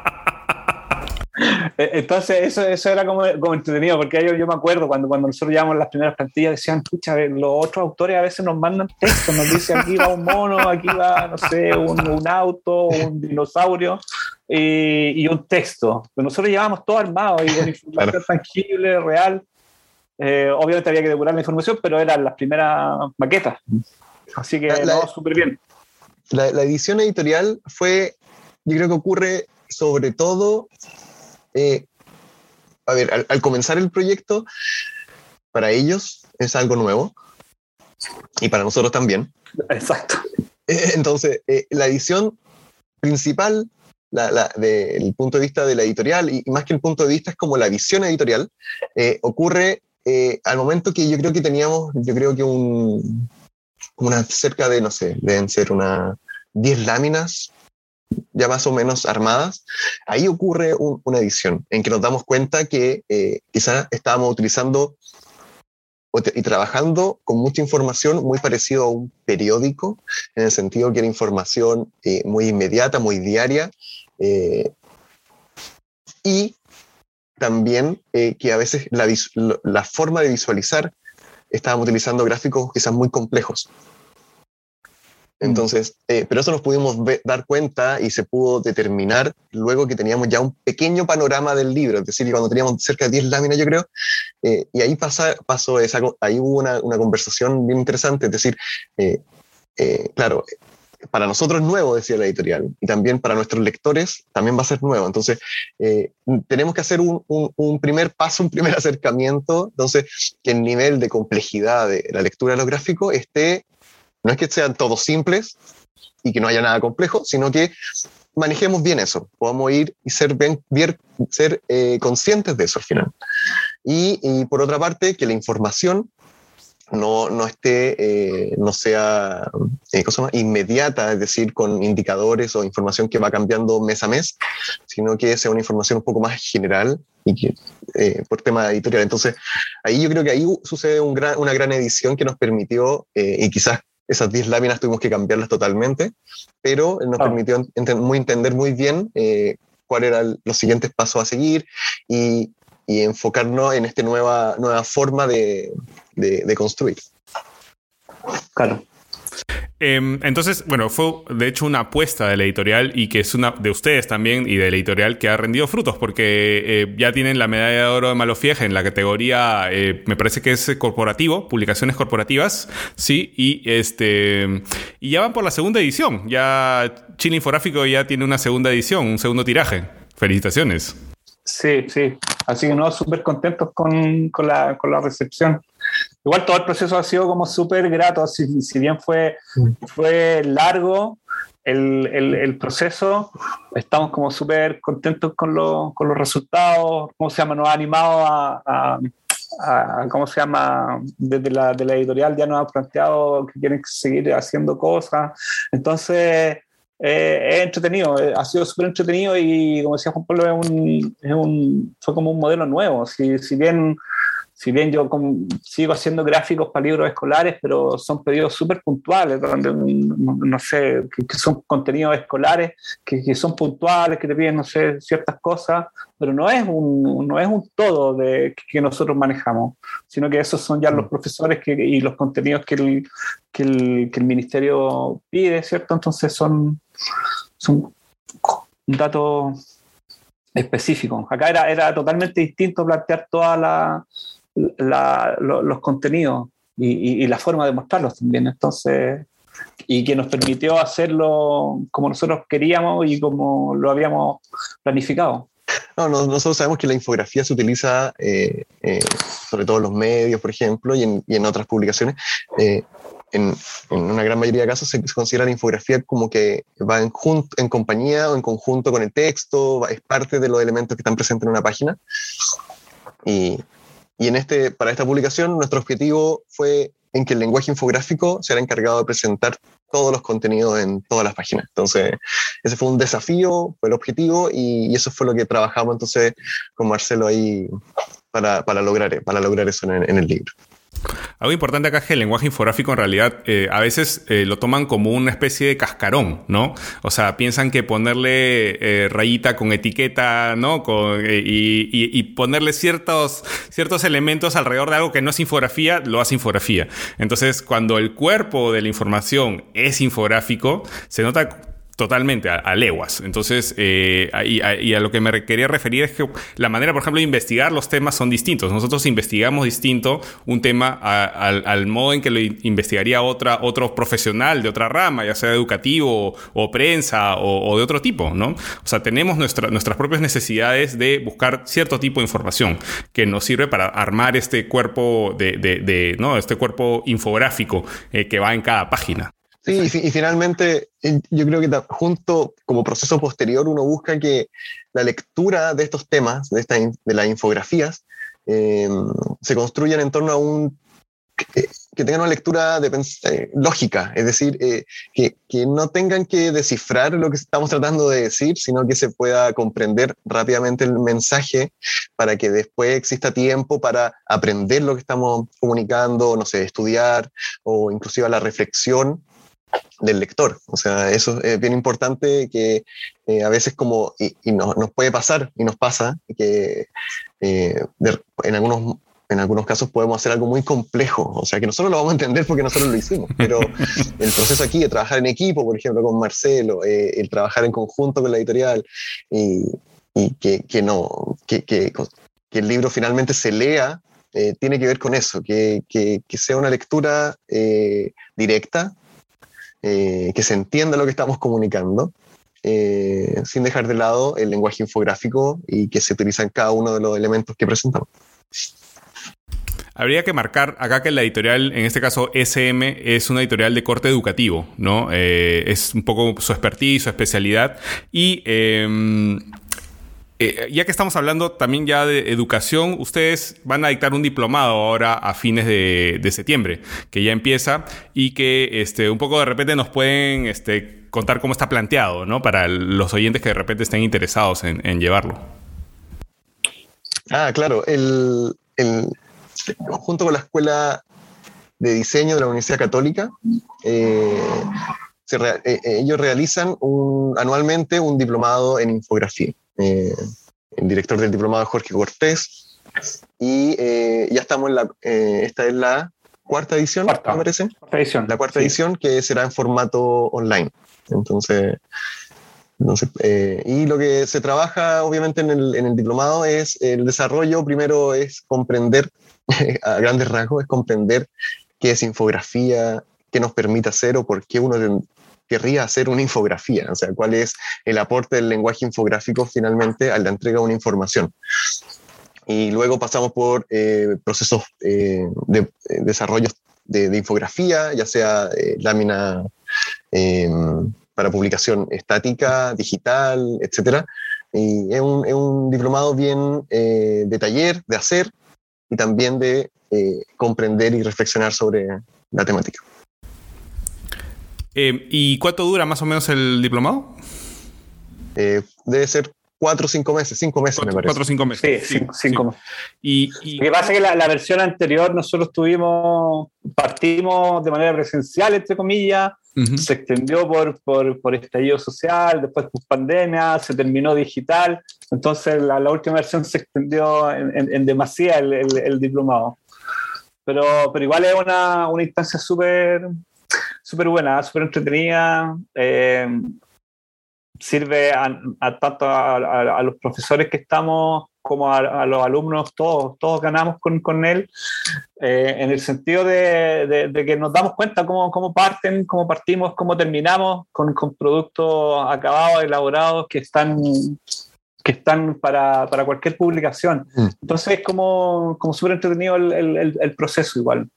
Eh, entonces, eso, eso era como, como entretenido, porque yo, yo, me acuerdo cuando, cuando nosotros llevamos las primeras plantillas, decían, pucha, los otros autores a veces nos mandan textos, nos dicen aquí va un mono, aquí va, no sé, un, un auto, un dinosaurio y, y, un texto. Pero nosotros llevábamos todo armado y con información tangible, real. Eh, obviamente había que depurar la información, pero eran las primeras maquetas. Así que, no, súper bien. La, la edición editorial fue, yo creo que ocurre sobre todo eh, a ver, al, comenzar el proyecto, para ellos es algo nuevo y para nosotros también. Exacto. Eh, entonces, eh, la edición principal, la, del punto de vista de la editorial, y, más que el punto de vista es como la visión editorial, ocurre al momento que yo creo que teníamos, yo creo que un, una cerca de, no sé, deben ser unas 10 láminas ya más o menos armadas, ahí ocurre una edición en que nos damos cuenta que eh, quizás estábamos utilizando y trabajando con mucha información muy parecido a un periódico, en el sentido que era información eh, muy inmediata, muy diaria, eh, y también que a veces la, la forma de visualizar estábamos utilizando gráficos quizás muy complejos. Entonces, eh, pero eso nos pudimos dar cuenta y se pudo determinar luego que teníamos ya un pequeño panorama del libro, es decir, cuando teníamos cerca de 10 láminas, yo creo, eh, y ahí pasa, pasó esa, ahí hubo una, una conversación bien interesante, es decir, eh, claro, para nosotros es nuevo, decía la editorial, y también para nuestros lectores también va a ser nuevo. Entonces, tenemos que hacer un, primer paso, un primer acercamiento, entonces, que el nivel de complejidad de la lectura de los gráficos esté no es que sean todos simples y que no haya nada complejo, sino que manejemos bien eso, podamos ir y ser, bien, ser eh, conscientes de eso al final. Y, por otra parte, que la información no, no esté, eh, no sea eh, inmediata, es decir, con indicadores o información que va cambiando mes a mes, sino que sea una información un poco más general y que, eh, por tema editorial. Entonces, ahí yo creo que ahí sucede un gran, una gran edición que nos permitió, y quizás esas 10 láminas tuvimos que cambiarlas totalmente, pero nos ah. permitió muy entender muy bien cuáles eran los siguientes pasos a seguir y, y enfocarnos en esta nueva, nueva forma de, de, construir. Claro. Em, entonces, bueno, fue de hecho una apuesta de la editorial y que es una de ustedes también y de la editorial que ha rendido frutos porque eh, ya tienen la medalla de oro de Malofieje en la categoría, eh, me parece que es corporativo, publicaciones corporativas, sí, y este y ya van por la segunda edición. Ya Chile Infográfico ya tiene una segunda edición, un segundo tiraje. Felicitaciones. Sí, sí. Así que no, súper contentos con, con, la, con la recepción. Igual todo el proceso ha sido como súper grato, si, si, bien fue, fue largo el, el, el proceso, estamos como súper contentos con, lo, con, los resultados, ¿cómo se llama? Nos ha animado a, a, a, ¿cómo se llama? Desde la, de la editorial ya nos ha planteado que quieren seguir haciendo cosas, entonces eh, es entretenido, eh, ha sido súper entretenido y como decía Juan Pablo, es un, es un, fue como un modelo nuevo. Si, si bien si bien yo sigo haciendo gráficos para libros escolares, pero son pedidos súper puntuales, donde, no, sé, que, son contenidos escolares, que, son puntuales, que te piden, no sé, ciertas cosas, pero no es un, no es un todo de, que, nosotros manejamos, sino que esos son ya los mm. profesores que, y los contenidos que el, que el, que el ministerio pide, ¿cierto? Entonces son, son un dato específico. Acá era, era totalmente distinto plantear toda la, los contenidos y, la forma de mostrarlos también. Entonces, y que nos permitió hacerlo como nosotros queríamos y como lo habíamos planificado. No, nosotros sabemos que la infografía se utiliza eh, eh, sobre todo en los medios, por ejemplo, y en, y en otras publicaciones. Eh, en, en, una gran mayoría de casos se considera la infografía como que va en, en compañía o en conjunto con el texto, es parte de los elementos que están presentes en una página. Y, y en este, para esta publicación, nuestro objetivo fue en que el lenguaje infográfico será encargado de presentar todos los contenidos en todas las páginas. Entonces, ese fue un desafío, fue el objetivo y, eso fue lo que trabajamos entonces con Marcelo ahí para, para lograr, para lograr eso en el libro. Algo importante acá es que el lenguaje infográfico en realidad eh, a veces eh, lo toman como una especie de cascarón, ¿no? O sea, piensan que ponerle eh, rayita con etiqueta, ¿no? y, ponerle ciertos, ciertos elementos alrededor de algo que no es infografía, lo hace infografía. Entonces, cuando el cuerpo de la información es infográfico, se nota Totalmente, a, leguas. Entonces, eh, y, a, lo que me quería referir es que la manera, por ejemplo, de investigar los temas son distintos. Nosotros investigamos distinto un tema al, modo en que lo investigaría otra, otro profesional de otra rama, ya sea educativo o, prensa o, de otro tipo, ¿no? O sea, tenemos nuestras propias necesidades de buscar cierto tipo de información que nos sirve para armar este cuerpo de, ¿no? Este cuerpo infográfico eh, que va en cada página. Sí, y, finalmente yo creo que junto como proceso posterior uno busca que la lectura de estos temas, de, esta, de las infografías, em, se construyan en torno a un... Que, tengan una lectura de, eh, lógica, es decir, eh, que, que, no tengan que descifrar lo que estamos tratando de decir, sino que se pueda comprender rápidamente el mensaje para que después exista tiempo para aprender lo que estamos comunicando, no sé, estudiar o inclusive la reflexión del lector. O sea, eso es bien importante que eh, a veces como, y, nos puede pasar, y nos pasa, que eh, en, algunos, en algunos casos podemos hacer algo muy complejo, o sea, que nosotros lo vamos a entender porque nosotros lo hicimos, pero el proceso aquí de trabajar en equipo, por ejemplo, con Marcelo, eh, el trabajar en conjunto con la editorial, y, que, que, no, que, que, el libro finalmente se lea tiene que ver con eso, que sea una lectura directa, eh, que se entienda lo que estamos comunicando, eh, sin dejar de lado el lenguaje infográfico y que se utiliza cada uno de los elementos que presentamos. Habría que marcar acá que la editorial, en este caso SM, es una editorial de corte educativo, ¿no? Eh, es un poco su expertise, su especialidad. Y em, eh, ya que estamos hablando también ya de educación, ustedes van a dictar un diplomado ahora a fines de, septiembre, que ya empieza y que este, un poco de repente nos pueden este, contar cómo está planteado, ¿no? Para los oyentes que de repente estén interesados en, llevarlo. Ah, claro. El, junto con la Escuela de Diseño de la Universidad Católica, eh, eh, ellos realizan anualmente un diplomado en infografía. Eh, el director del diplomado Jorge Cortés. Y eh, ya estamos en la, eh, esta es la cuarta edición, me parece. Cuarta edición. La cuarta edición que será en formato online. Entonces, y lo que se trabaja obviamente en el, en el, diplomado es el desarrollo, primero es comprender, a grandes rasgos, es comprender qué es infografía, qué nos permite hacer o por qué uno querría hacer una infografía, o sea, cuál es el aporte del lenguaje infográfico finalmente a la entrega de una información. Y luego pasamos por eh, procesos eh, de, eh, desarrollo de, infografía, ya sea lámina para publicación estática, digital, etc. Y es un, es un diplomado bien de taller, de hacer y también de comprender y reflexionar sobre la temática. Eh, ¿Y cuánto dura más o menos el diplomado? Eh, debe ser cuatro o cinco meses, cinco meses me parece. Cuatro o cinco meses. Sí, cinco, Y, Lo que pasa es que la, versión anterior nosotros tuvimos, partimos de manera presencial, entre comillas, se extendió por, por, por, estallido social, después por pandemia, se terminó digital, entonces la, última versión se extendió en, en, demasía el, el, diplomado. Pero, pero igual es una, una instancia súper súper buena, súper entretenida. Eh, sirve a, tanto a, los profesores que estamos como a, los alumnos, todos, todos ganamos con, con él, eh, en el sentido de, de, que nos damos cuenta cómo, cómo, parten, cómo partimos, cómo terminamos con, con productos acabados, elaborados, que están que están para, para cualquier publicación. Mm. Entonces es como, como súper entretenido el, el, el, proceso igual.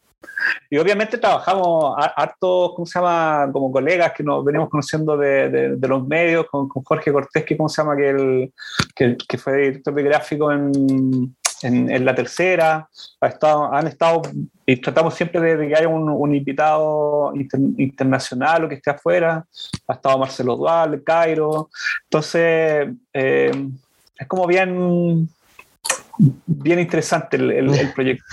Y obviamente trabajamos harto, ¿cómo se llama? Como colegas que nos venimos conociendo de, de, los medios, con, con, Jorge Cortés, que, ¿cómo se llama? Que, el, que, que fue director de gráfico en, en, en, la tercera. Ha estado, han estado, y tratamos siempre de, que haya un, un invitado internacional o que esté afuera. Ha estado Marcelo Dual, Cairo. Entonces, eh, es como bien, bien interesante el, el proyecto.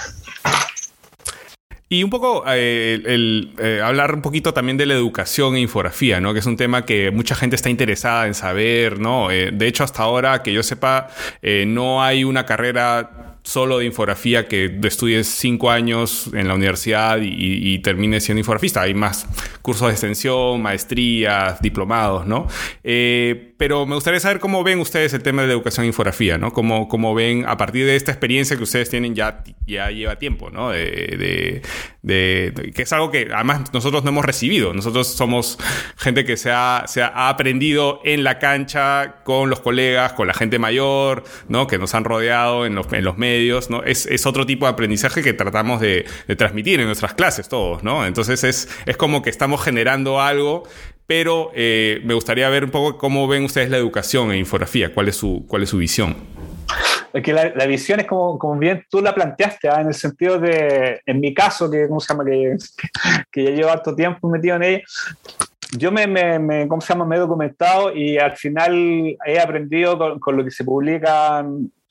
Y un poco eh, el, eh, hablar un poquito también de la educación e infografía, ¿no? Que es un tema que mucha gente está interesada en saber, ¿no? Eh, de hecho, hasta ahora que yo sepa, no hay una carrera solo de infografía que estudies cinco años en la universidad y, termines siendo infografista. Hay más cursos de extensión, maestrías, diplomados, ¿no? Pero me gustaría saber cómo ven ustedes el tema de la educación infografía, ¿no? Cómo, cómo ven a partir de esta experiencia que ustedes tienen ya, ya lleva tiempo, ¿no? De, que es algo que además nosotros no hemos recibido. Nosotros somos gente que se ha, se ha aprendido en la cancha con los colegas, con la gente mayor, ¿no? Que nos han rodeado en los, en los medios ¿no? Es, otro tipo de aprendizaje que tratamos de, transmitir en nuestras clases todos, ¿no? Entonces es, es como que estamos generando algo, pero eh, me gustaría ver un poco cómo ven ustedes la educación en infografía, cuál es su, cuál es su visión. Es que la, visión es como, como, bien tú la planteaste, ¿ah? en el sentido de, en mi caso, que, ¿cómo se llama? Que, que ya llevo harto tiempo metido en ella, yo me, me, ¿cómo se llama? me he documentado y al final he aprendido con, con lo que se publica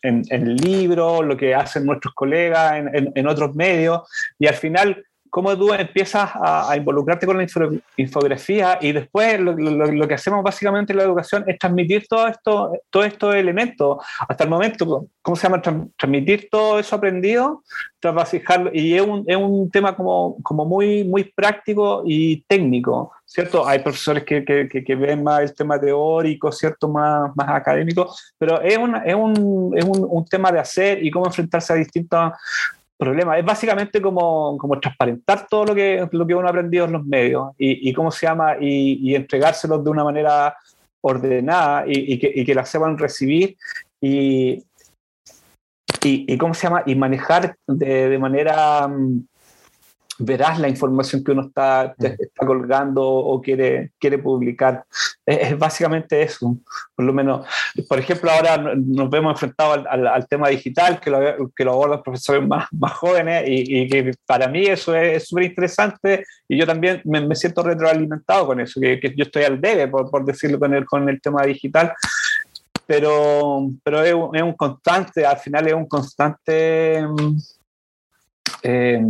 en, el libro, lo que hacen nuestros colegas en, en, otros medios, y al final cómo tú empiezas a, involucrarte con la infografía y después lo, lo, que hacemos básicamente en la educación es transmitir todo esto, todos estos elementos. Hasta el momento, ¿cómo se llama? Transmitir todo eso aprendido, trasvasijarlo. Y es un, es un tema como, como muy, muy práctico y técnico, ¿cierto? Hay profesores que, que, que, ven más el tema teórico, ¿cierto? Más, más académico, pero es, una, es, un, es un, un tema de hacer y cómo enfrentarse a distintas problema. Es básicamente como, como transparentar todo lo que, lo que uno ha aprendido en los medios y, cómo se llama, y, entregárselos de una manera ordenada y, que, que la sepan recibir y, y, cómo se llama, y manejar de, de manera verás la información que uno está, está colgando o quiere, quiere publicar. Es, básicamente eso, por lo menos. Por ejemplo, ahora nos vemos enfrentados al, tema digital, que lo, que lo abordan profesores más, más jóvenes, y, que para mí eso es súper interesante, y yo también me, siento retroalimentado con eso, que, yo estoy al debe, por, por decirlo con el, con el tema digital. Pero, pero es, un, es un constante, al final es un constante... Eh,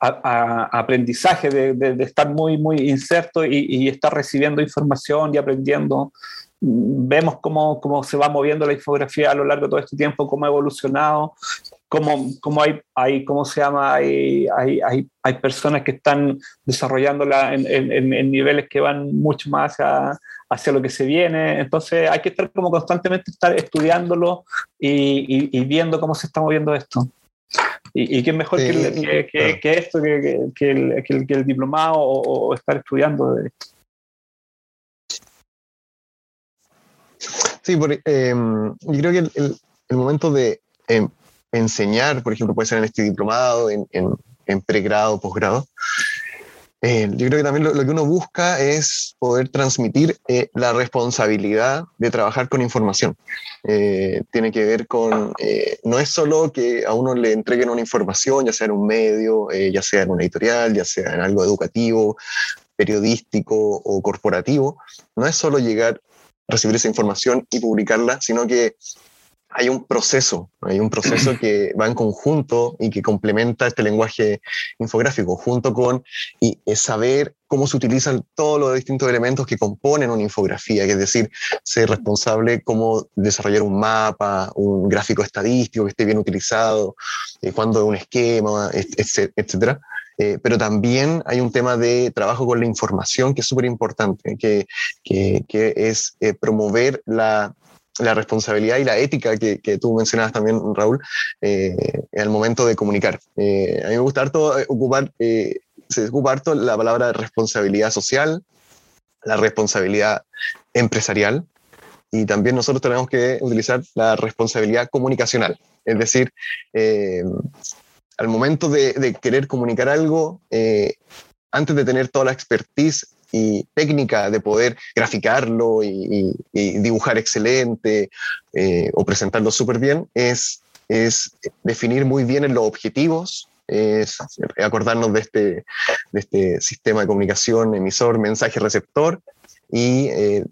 aprendizaje, de, estar muy, muy inserto y, estar recibiendo información y aprendiendo. Vemos cómo, cómo, se va moviendo la infografía a lo largo de todo este tiempo, cómo ha evolucionado, cómo, cómo hay, ¿cómo se llama? Hay, hay, hay, personas que están desarrollándola en, niveles que van mucho más hacia, hacia, lo que se viene. Entonces hay que estar como constantemente estar estudiándolo y, y viendo cómo se está moviendo esto. ¿Y, qué mejor que, esto, que, el, diplomado o, estar estudiando de esto? Sí, em, yo creo que el, momento de em, enseñar, por ejemplo, puede ser en este diplomado, en, en, en pregrado, posgrado, eh, yo creo que también lo, que uno busca es poder transmitir eh, la responsabilidad de trabajar con información. Eh, tiene que ver con, no es solo que a uno le entreguen una información, ya sea en un medio, ya sea en una editorial, ya sea en algo educativo, periodístico o corporativo, no es solo llegar, recibir esa información y publicarla, sino que hay un proceso, hay un proceso que va en conjunto y que complementa este lenguaje infográfico, junto con y, saber cómo se utilizan todos los distintos elementos que componen una infografía, es decir, ser responsable cómo desarrollar un mapa, un gráfico estadístico que esté bien utilizado, eh, cuándo un esquema, etcétera. Eh, pero también hay un tema de trabajo con la información que es súper importante, que, es eh, promover la la responsabilidad y la ética que, que tú mencionabas también, Raúl, eh, el momento de comunicar. Eh, a mí me gusta harto eh, ocupar, se ocupa harto la palabra responsabilidad social, la responsabilidad empresarial, y también nosotros tenemos que utilizar la responsabilidad comunicacional. Es decir, al momento de, de, querer comunicar algo, antes de tener toda la expertise y técnica de poder graficarlo y, dibujar excelente eh, o presentarlo súper bien es, es definir muy bien los objetivos, es acordarnos de este, de este sistema de comunicación emisor, mensaje, receptor y eh,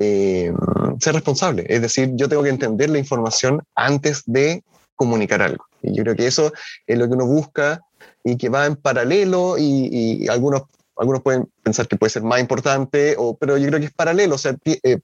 eh, ser responsable. Es decir, yo tengo que entender la información antes de comunicar algo. Y yo creo que eso es lo que uno busca y que va en paralelo y, y algunos algunos pueden pensar que puede ser más importante, o, pero yo creo que es paralelo. O sea, eh,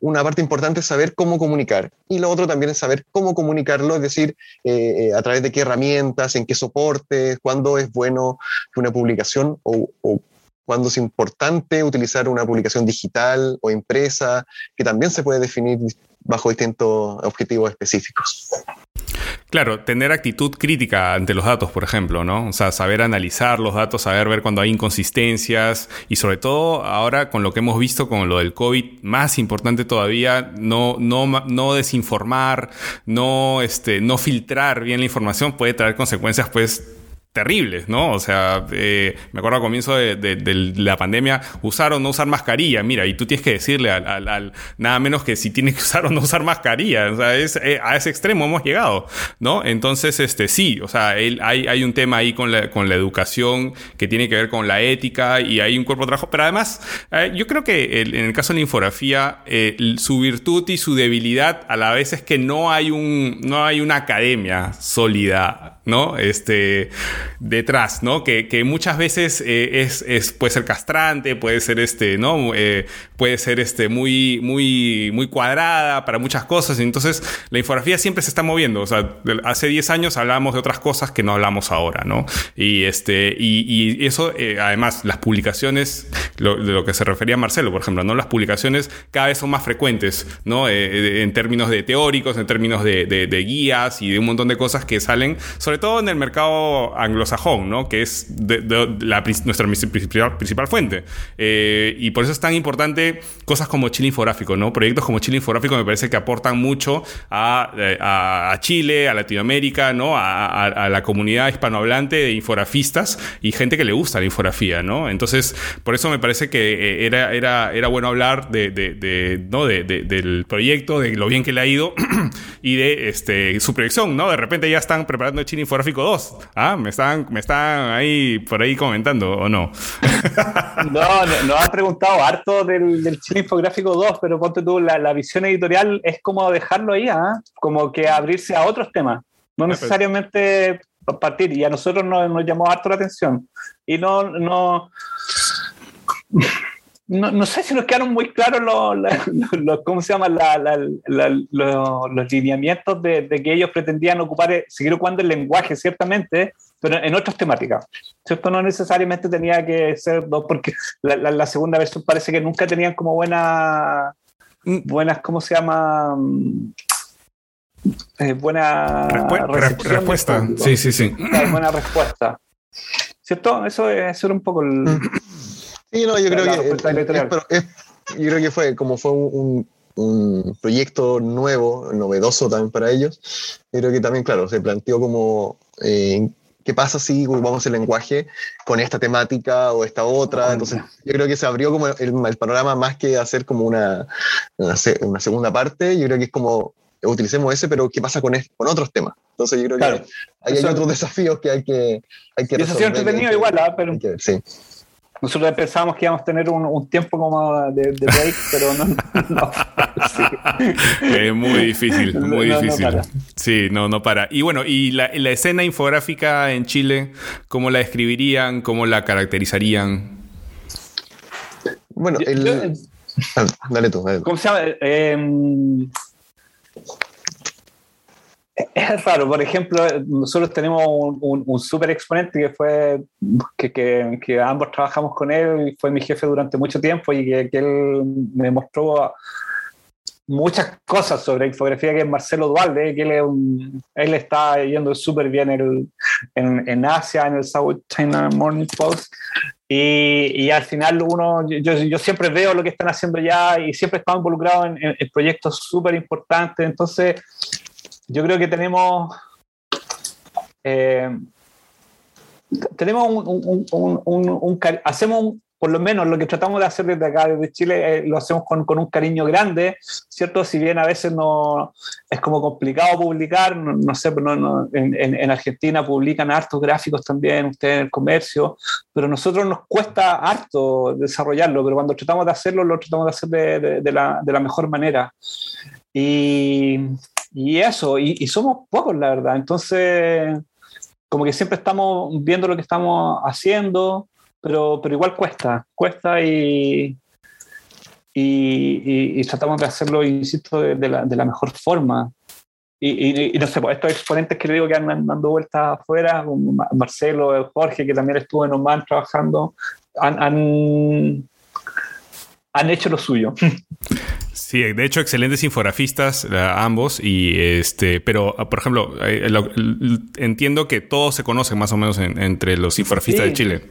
una parte importante es saber cómo comunicar y lo otro también es saber cómo comunicarlo, es decir, eh, eh, a través de qué herramientas, en qué soportes, cuándo es bueno una publicación o, o cuándo es importante utilizar una publicación digital o impresa, que también se puede definir bajo distintos objetivos específicos. Claro, tener actitud crítica ante los datos, por ejemplo, ¿no? O sea, saber analizar los datos, saber ver cuando hay inconsistencias y sobre todo ahora con lo que hemos visto con lo del COVID, más importante todavía, no, no, no desinformar, no, este, no filtrar bien la información puede traer consecuencias, pues, terribles, ¿no? O sea, eh, me acuerdo al comienzo de, la pandemia, usar o no usar mascarilla, mira, y tú tienes que decirle al, nada menos que si tienes que usar o no usar mascarilla, o sea, es, eh, a ese extremo hemos llegado, ¿no? Entonces, este, sí, o sea, hay, hay un tema ahí con la, con la educación que tiene que ver con la ética y hay un cuerpo de trabajo, pero además, eh, yo creo que en el caso de la infografía, su virtud y su debilidad a la vez es que no hay un, no hay una academia sólida, ¿no? Este, detrás, ¿no? Que, que muchas veces eh, es, es, puede ser castrante, puede ser este, ¿no? Eh, puede ser este, muy, muy, muy cuadrada para muchas cosas. Entonces, la infografía siempre se está moviendo. O sea, hace 10 años hablábamos de otras cosas que no hablamos ahora, ¿no? Y, este, y, y eso, eh, además, las publicaciones, lo, de lo que se refería Marcelo, por ejemplo, ¿no? Las publicaciones cada vez son más frecuentes, ¿no? en términos de teóricos, en términos de, de, de guías y de un montón de cosas que salen sobre todo en el mercado anglosajón, ¿no? Que es la, nuestra principal, fuente. Eh, y por eso es tan importante cosas como Chile Infográfico, ¿no? Proyectos como Chile Infográfico me parece que aportan mucho a, a, Chile, a Latinoamérica, ¿no? A, la comunidad hispanohablante de infografistas y gente que le gusta la infografía, ¿no? Entonces, por eso me parece que eh, era, bueno hablar de, de ¿no? del proyecto, de lo bien que le ha ido y de este, su proyección, ¿no? De repente ya están preparando el Chile Infográfico 2. Ah, me están, me están ahí por ahí comentando, ¿o no? no, nos han preguntado harto del, del Chile Infográfico 2, pero ponte tú, la, la visión editorial es como dejarlo ahí, ¿ah? Como que abrirse a otros temas. No necesariamente partir. Y a nosotros nos, nos llamó harto la atención. Y no, no no, no, sé si nos quedaron muy claros los, ¿cómo se llama? los, lineamientos de, que ellos pretendían ocupar, eh, seguir ocupando el lenguaje, ciertamente, pero en otras temáticas. ¿Cierto? No necesariamente tenía que ser dos, porque la, segunda versión parece que nunca tenían como buena, mm. buenas, ¿cómo se llama? Eh, buena respuesta. Sí, sí, sí. Buena respuesta. ¿Cierto? Eso, eso era un poco el. Sí, no, yo creo que. yo creo que fue como fue un, un, proyecto nuevo, novedoso también para ellos. Yo creo que también, claro, se planteó como. Eh, ¿Qué pasa si ocupamos el lenguaje con esta temática o esta otra? Entonces, yo creo que se abrió como el, el panorama más que hacer como una, una, una, segunda parte. Yo creo que es como utilicemos ese, pero ¿qué pasa con, con otros temas? Entonces, yo creo que hay, otros desafíos que hay que, hay que resolver. Eso sí entretenido igual, ¿ah? pero. sí. Nosotros pensábamos que íbamos a tener un, tiempo como de, break, pero no. Es muy difícil, muy difícil. sí, no, no para. Y bueno, ¿y la, escena infográfica en Chile, cómo la describirían, cómo la caracterizarían? Bueno, el... Ah, dale tú, ¿Cómo se llama? Eh, es raro, por ejemplo, nosotros tenemos un, un, súper exponente que fue que, que, ambos trabajamos con él y fue mi jefe durante mucho tiempo y que, que él me mostró muchas cosas sobre infografía, que es Marcelo Dualde, que él, es un, él está yendo súper bien el, en, en, Asia, en el South China Morning Post. Y, y al final uno, yo, yo, siempre veo lo que están haciendo ya y siempre estado involucrado en, en proyectos súper importantes. Entonces, yo creo que tenemos, eh, tenemos un, un, un, hacemos por lo menos lo que tratamos de hacer desde acá, desde Chile, eh, lo hacemos con, con, un cariño grande, ¿cierto? Si bien a veces no es como complicado publicar, no, sé, no, en, en, Argentina publican hartos gráficos también, ustedes en el comercio, pero a nosotros nos cuesta harto desarrollarlo, pero cuando tratamos de hacerlo, lo tratamos de hacer de, de, la, de la mejor manera. Y, y eso, y, somos pocos, la verdad. Entonces, como que siempre estamos viendo lo que estamos haciendo, pero, pero igual cuesta, cuesta y, y, tratamos de hacerlo, insisto, de, la, de la, mejor forma. Y, no sé, pues estos exponentes que le digo que andan dando vueltas afuera, Marcelo, Jorge, que también estuvo en Oman trabajando, han, han, han hecho lo suyo. Sí, de hecho, excelentes infografistas ambos. Y este, pero, por ejemplo, eh, entiendo que todos se conocen más o menos entre los infografistas de Chile.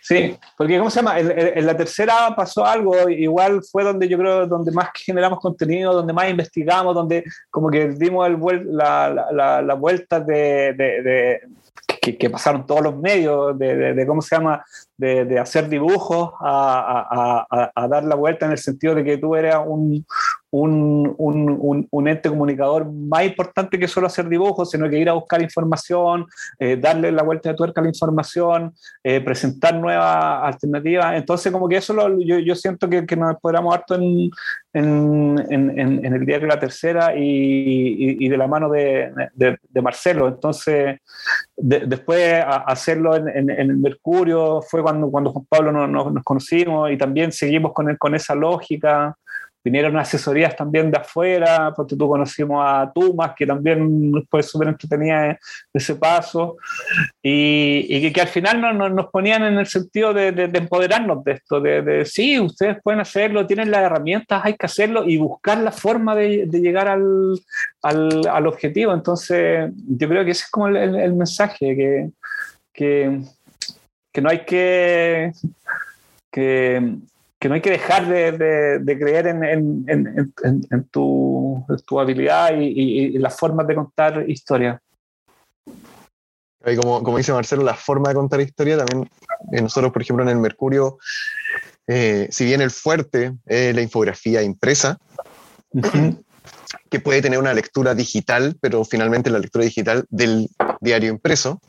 Sí. porque ¿cómo se llama? En, la tercera pasó algo, igual fue donde yo creo, donde más generamos contenido, donde más investigamos, donde como que dimos el la, la, la, vuelta de, que, pasaron todos los medios, de, cómo se llama, de, hacer dibujos a, a, dar la vuelta en el sentido de que tú eras un, un, un, un, ente comunicador más importante que solo hacer dibujos, sino que ir a buscar información, eh, darle la vuelta de tuerca a la información, eh, presentar nuevas alternativas. Entonces, como que eso lo, yo, yo, siento que, que nos podamos harto en, en, en, en, el diario La Tercera y, y, de la mano de, de, de Marcelo. Entonces, después hacerlo en, el Mercurio fue cuando, cuando Juan Pablo nos, nos, conocimos y también seguimos con, con esa lógica. Vinieron asesorías también de afuera, porque tú conocimos a Tumas, que también fue súper entretenida ese paso, y, que, al final nos ponían en el sentido de, empoderarnos de esto, de, de, sí, ustedes pueden hacerlo, tienen las herramientas, hay que hacerlo y buscar la forma de, llegar al, al, objetivo. Entonces, yo creo que ese es como el, mensaje, que, que, que, no hay que... que que no hay que dejar de, de, creer en, en, en, en tu, tu, habilidad y, y, las formas de contar historias. Y como, como, dice Marcelo, la forma de contar historia también, eh, nosotros, por ejemplo, en el Mercurio, eh, si bien el fuerte es la infografía impresa, que puede tener una lectura digital, pero finalmente la lectura digital del diario impreso,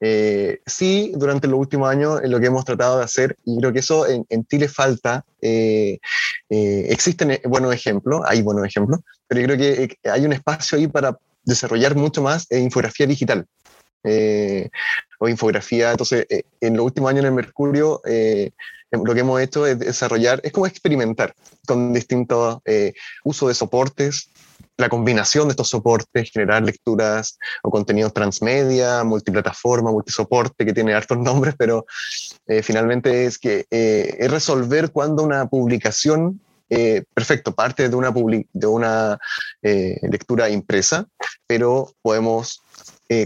eh, sí, durante los últimos años lo que hemos tratado de hacer, y creo que eso en, en Chile falta, eh, eh, existen buenos ejemplos, hay buenos ejemplos, pero yo creo que hay un espacio ahí para desarrollar mucho más infografía digital. o infografía, entonces en los últimos años en el Mercurio lo que hemos hecho es desarrollar, es como experimentar con distintos usos de soportes, la combinación de estos soportes, generar lecturas o contenidos transmedia, multiplataforma, multisoporte, que tiene hartos nombres, pero eh, finalmente es que eh, es resolver cuando una publicación, eh, perfecto, parte de una, de una lectura impresa, pero podemos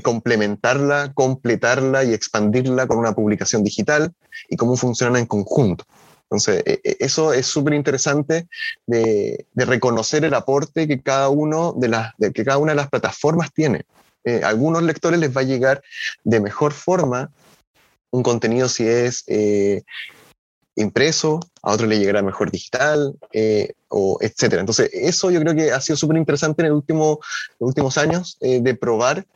complementarla, completarla y expandirla con una publicación digital y cómo funcionan en conjunto. Entonces, e, e, eso es súper interesante de, reconocer el aporte que cada, uno de las, que cada una de las plataformas tiene. Eh, a algunos lectores les va a llegar de mejor forma un contenido si es eh, impreso, a otros le llegará mejor digital, eh, o etcétera. Entonces, eso yo creo que ha sido súper interesante en el último, los últimos años de probar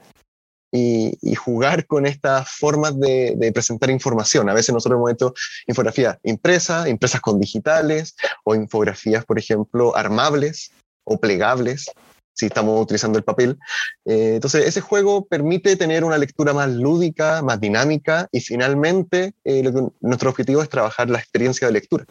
y, jugar con estas formas de, presentar información. A veces nosotros hemos hecho infografías impresas, impresas con digitales, o infografías, por ejemplo, armables o plegables, si estamos utilizando el papel. Eh, entonces, ese juego permite tener una lectura más lúdica, más dinámica, y finalmente eh, nuestro objetivo es trabajar la experiencia de lectura,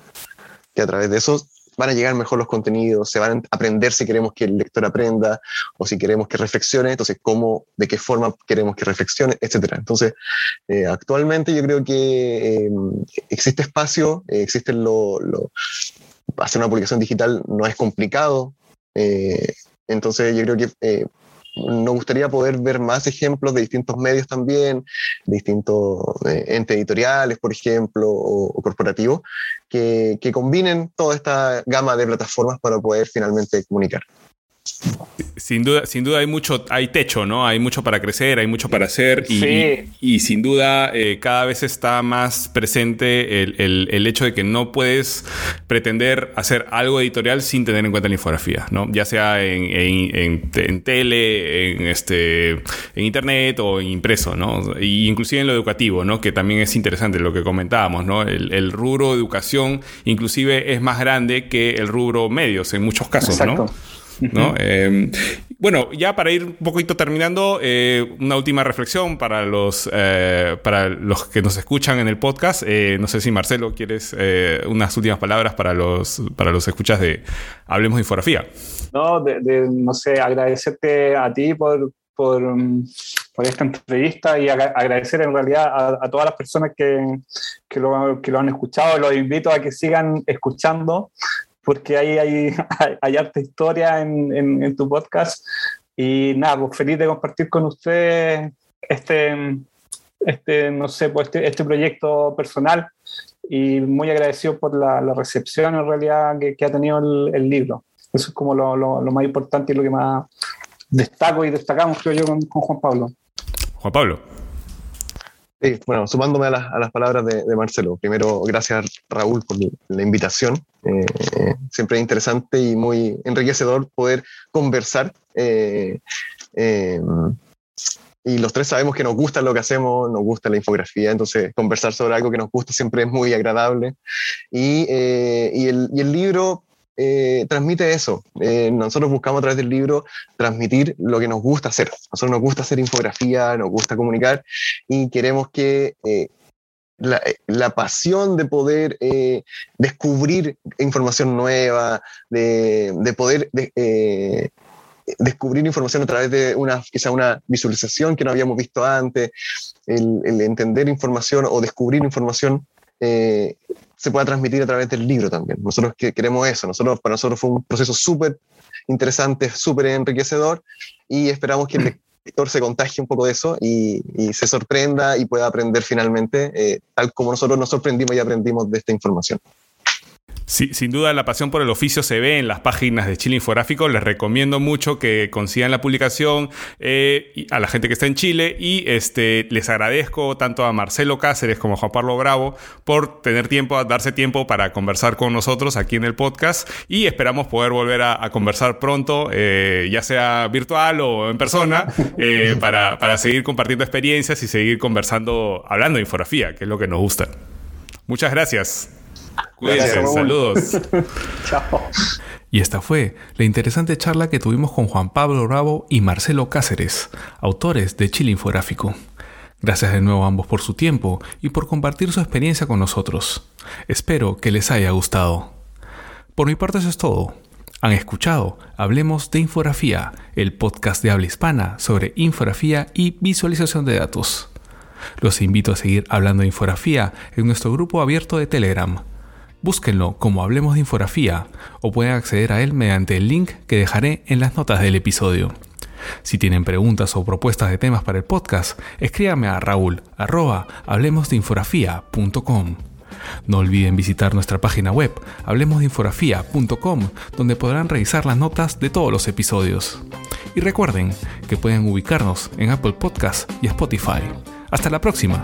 que a través de eso van a llegar mejor los contenidos, se van a aprender si queremos que el lector aprenda o si queremos que reflexione, entonces cómo, de qué forma queremos que reflexione, etcétera. Entonces, eh, actualmente yo creo que eh, existe espacio, eh, existe lo, lo, hacer una publicación digital no es complicado, entonces yo creo que nos gustaría poder ver más ejemplos de distintos medios también, distintos eh, entes editoriales, por ejemplo, o, corporativos, que, que combinen toda esta gama de plataformas para poder finalmente comunicar. Sin duda, sin duda hay mucho, hay techo, ¿no? Hay mucho para crecer, hay mucho para hacer y, y, sin duda eh, cada vez está más presente el, el, hecho de que no puedes pretender hacer algo editorial sin tener en cuenta la infografía, ¿no? Ya sea en, en, en, tele, en, este, en internet o en impreso, ¿no? Y inclusive en lo educativo, ¿no? Que también es interesante lo que comentábamos, ¿no? El, el rubro educación inclusive es más grande que el rubro medios en muchos casos, ¿no? ¿No? Em, bueno, ya para ir un poquito terminando, eh, una última reflexión para los, eh, para los que nos escuchan en el podcast. Eh, no sé si Marcelo quieres unas últimas palabras para los, para los escuchas de Hablemos de Infografía. No, de, no sé, agradecerte a ti por, por, por, esta entrevista y agradecer en realidad a, todas las personas que, que, lo, que lo han escuchado. Los invito a que sigan escuchando porque ahí hay, hay, harta historia en, en, tu podcast. Y nada, pues feliz de compartir con ustedes este, este no sé, pues este, este proyecto personal y muy agradecido por la, la recepción en realidad que, que ha tenido el, el, libro. Eso es como lo, lo, lo, más importante y lo que más destaco y destacamos, creo yo, con, con Juan Pablo. Juan Pablo. Sí, bueno, sumándome a, a las palabras de, de, Marcelo. Primero, gracias Raúl por la invitación. Eh, siempre es interesante y muy enriquecedor poder conversar. Eh, eh, y los tres sabemos que nos gusta lo que hacemos, nos gusta la infografía, entonces conversar sobre algo que nos gusta siempre es muy agradable. Y, y, el, y el, libro eh, transmite eso. Eh, nosotros buscamos a través del libro transmitir lo que nos gusta hacer. Nosotros nos gusta hacer infografía, nos gusta comunicar y queremos que eh, la, pasión de poder descubrir información nueva, de, poder descubrir información a través de una, quizá una visualización que no habíamos visto antes, el, entender información o descubrir información eh, se pueda transmitir a través del libro también. Nosotros que queremos eso, nosotros, para nosotros fue un proceso súper interesante, súper enriquecedor y esperamos que el lector se contagie un poco de eso y, se sorprenda y pueda aprender finalmente, eh, tal como nosotros nos sorprendimos y aprendimos de esta información. Sí, sin duda la pasión por el oficio se ve en las páginas de Chile Infográfico. Les recomiendo mucho que consigan la publicación eh, a la gente que está en Chile y este, les agradezco tanto a Marcelo Cáceres como a Juan Pablo Bravo por tener tiempo, darse tiempo para conversar con nosotros aquí en el podcast y esperamos poder volver a, conversar pronto, eh, ya sea virtual o en persona, eh, para, para seguir compartiendo experiencias y seguir conversando, hablando de infografía, que es lo que nos gusta. Muchas gracias. Cuídense, saludos. Chao. Y esta fue la interesante charla que tuvimos con Juan Pablo Bravo y Marcelo Cáceres, autores de Chile Infográfico. Gracias de nuevo a ambos por su tiempo y por compartir su experiencia con nosotros. Espero que les haya gustado. Por mi parte eso es todo. Han escuchado Hablemos de Infografía, el podcast de habla hispana sobre infografía y visualización de datos. Los invito a seguir hablando de infografía en nuestro grupo abierto de Telegram Búsquenlo como Hablemos de Infografía o pueden acceder a él mediante el link que dejaré en las notas del episodio. Si tienen preguntas o propuestas de temas para el podcast, escríbanme a raúl. No olviden visitar nuestra página web hablemosdeinfografía.com donde podrán revisar las notas de todos los episodios. Y recuerden que pueden ubicarnos en Apple Podcasts y Spotify. Hasta la próxima.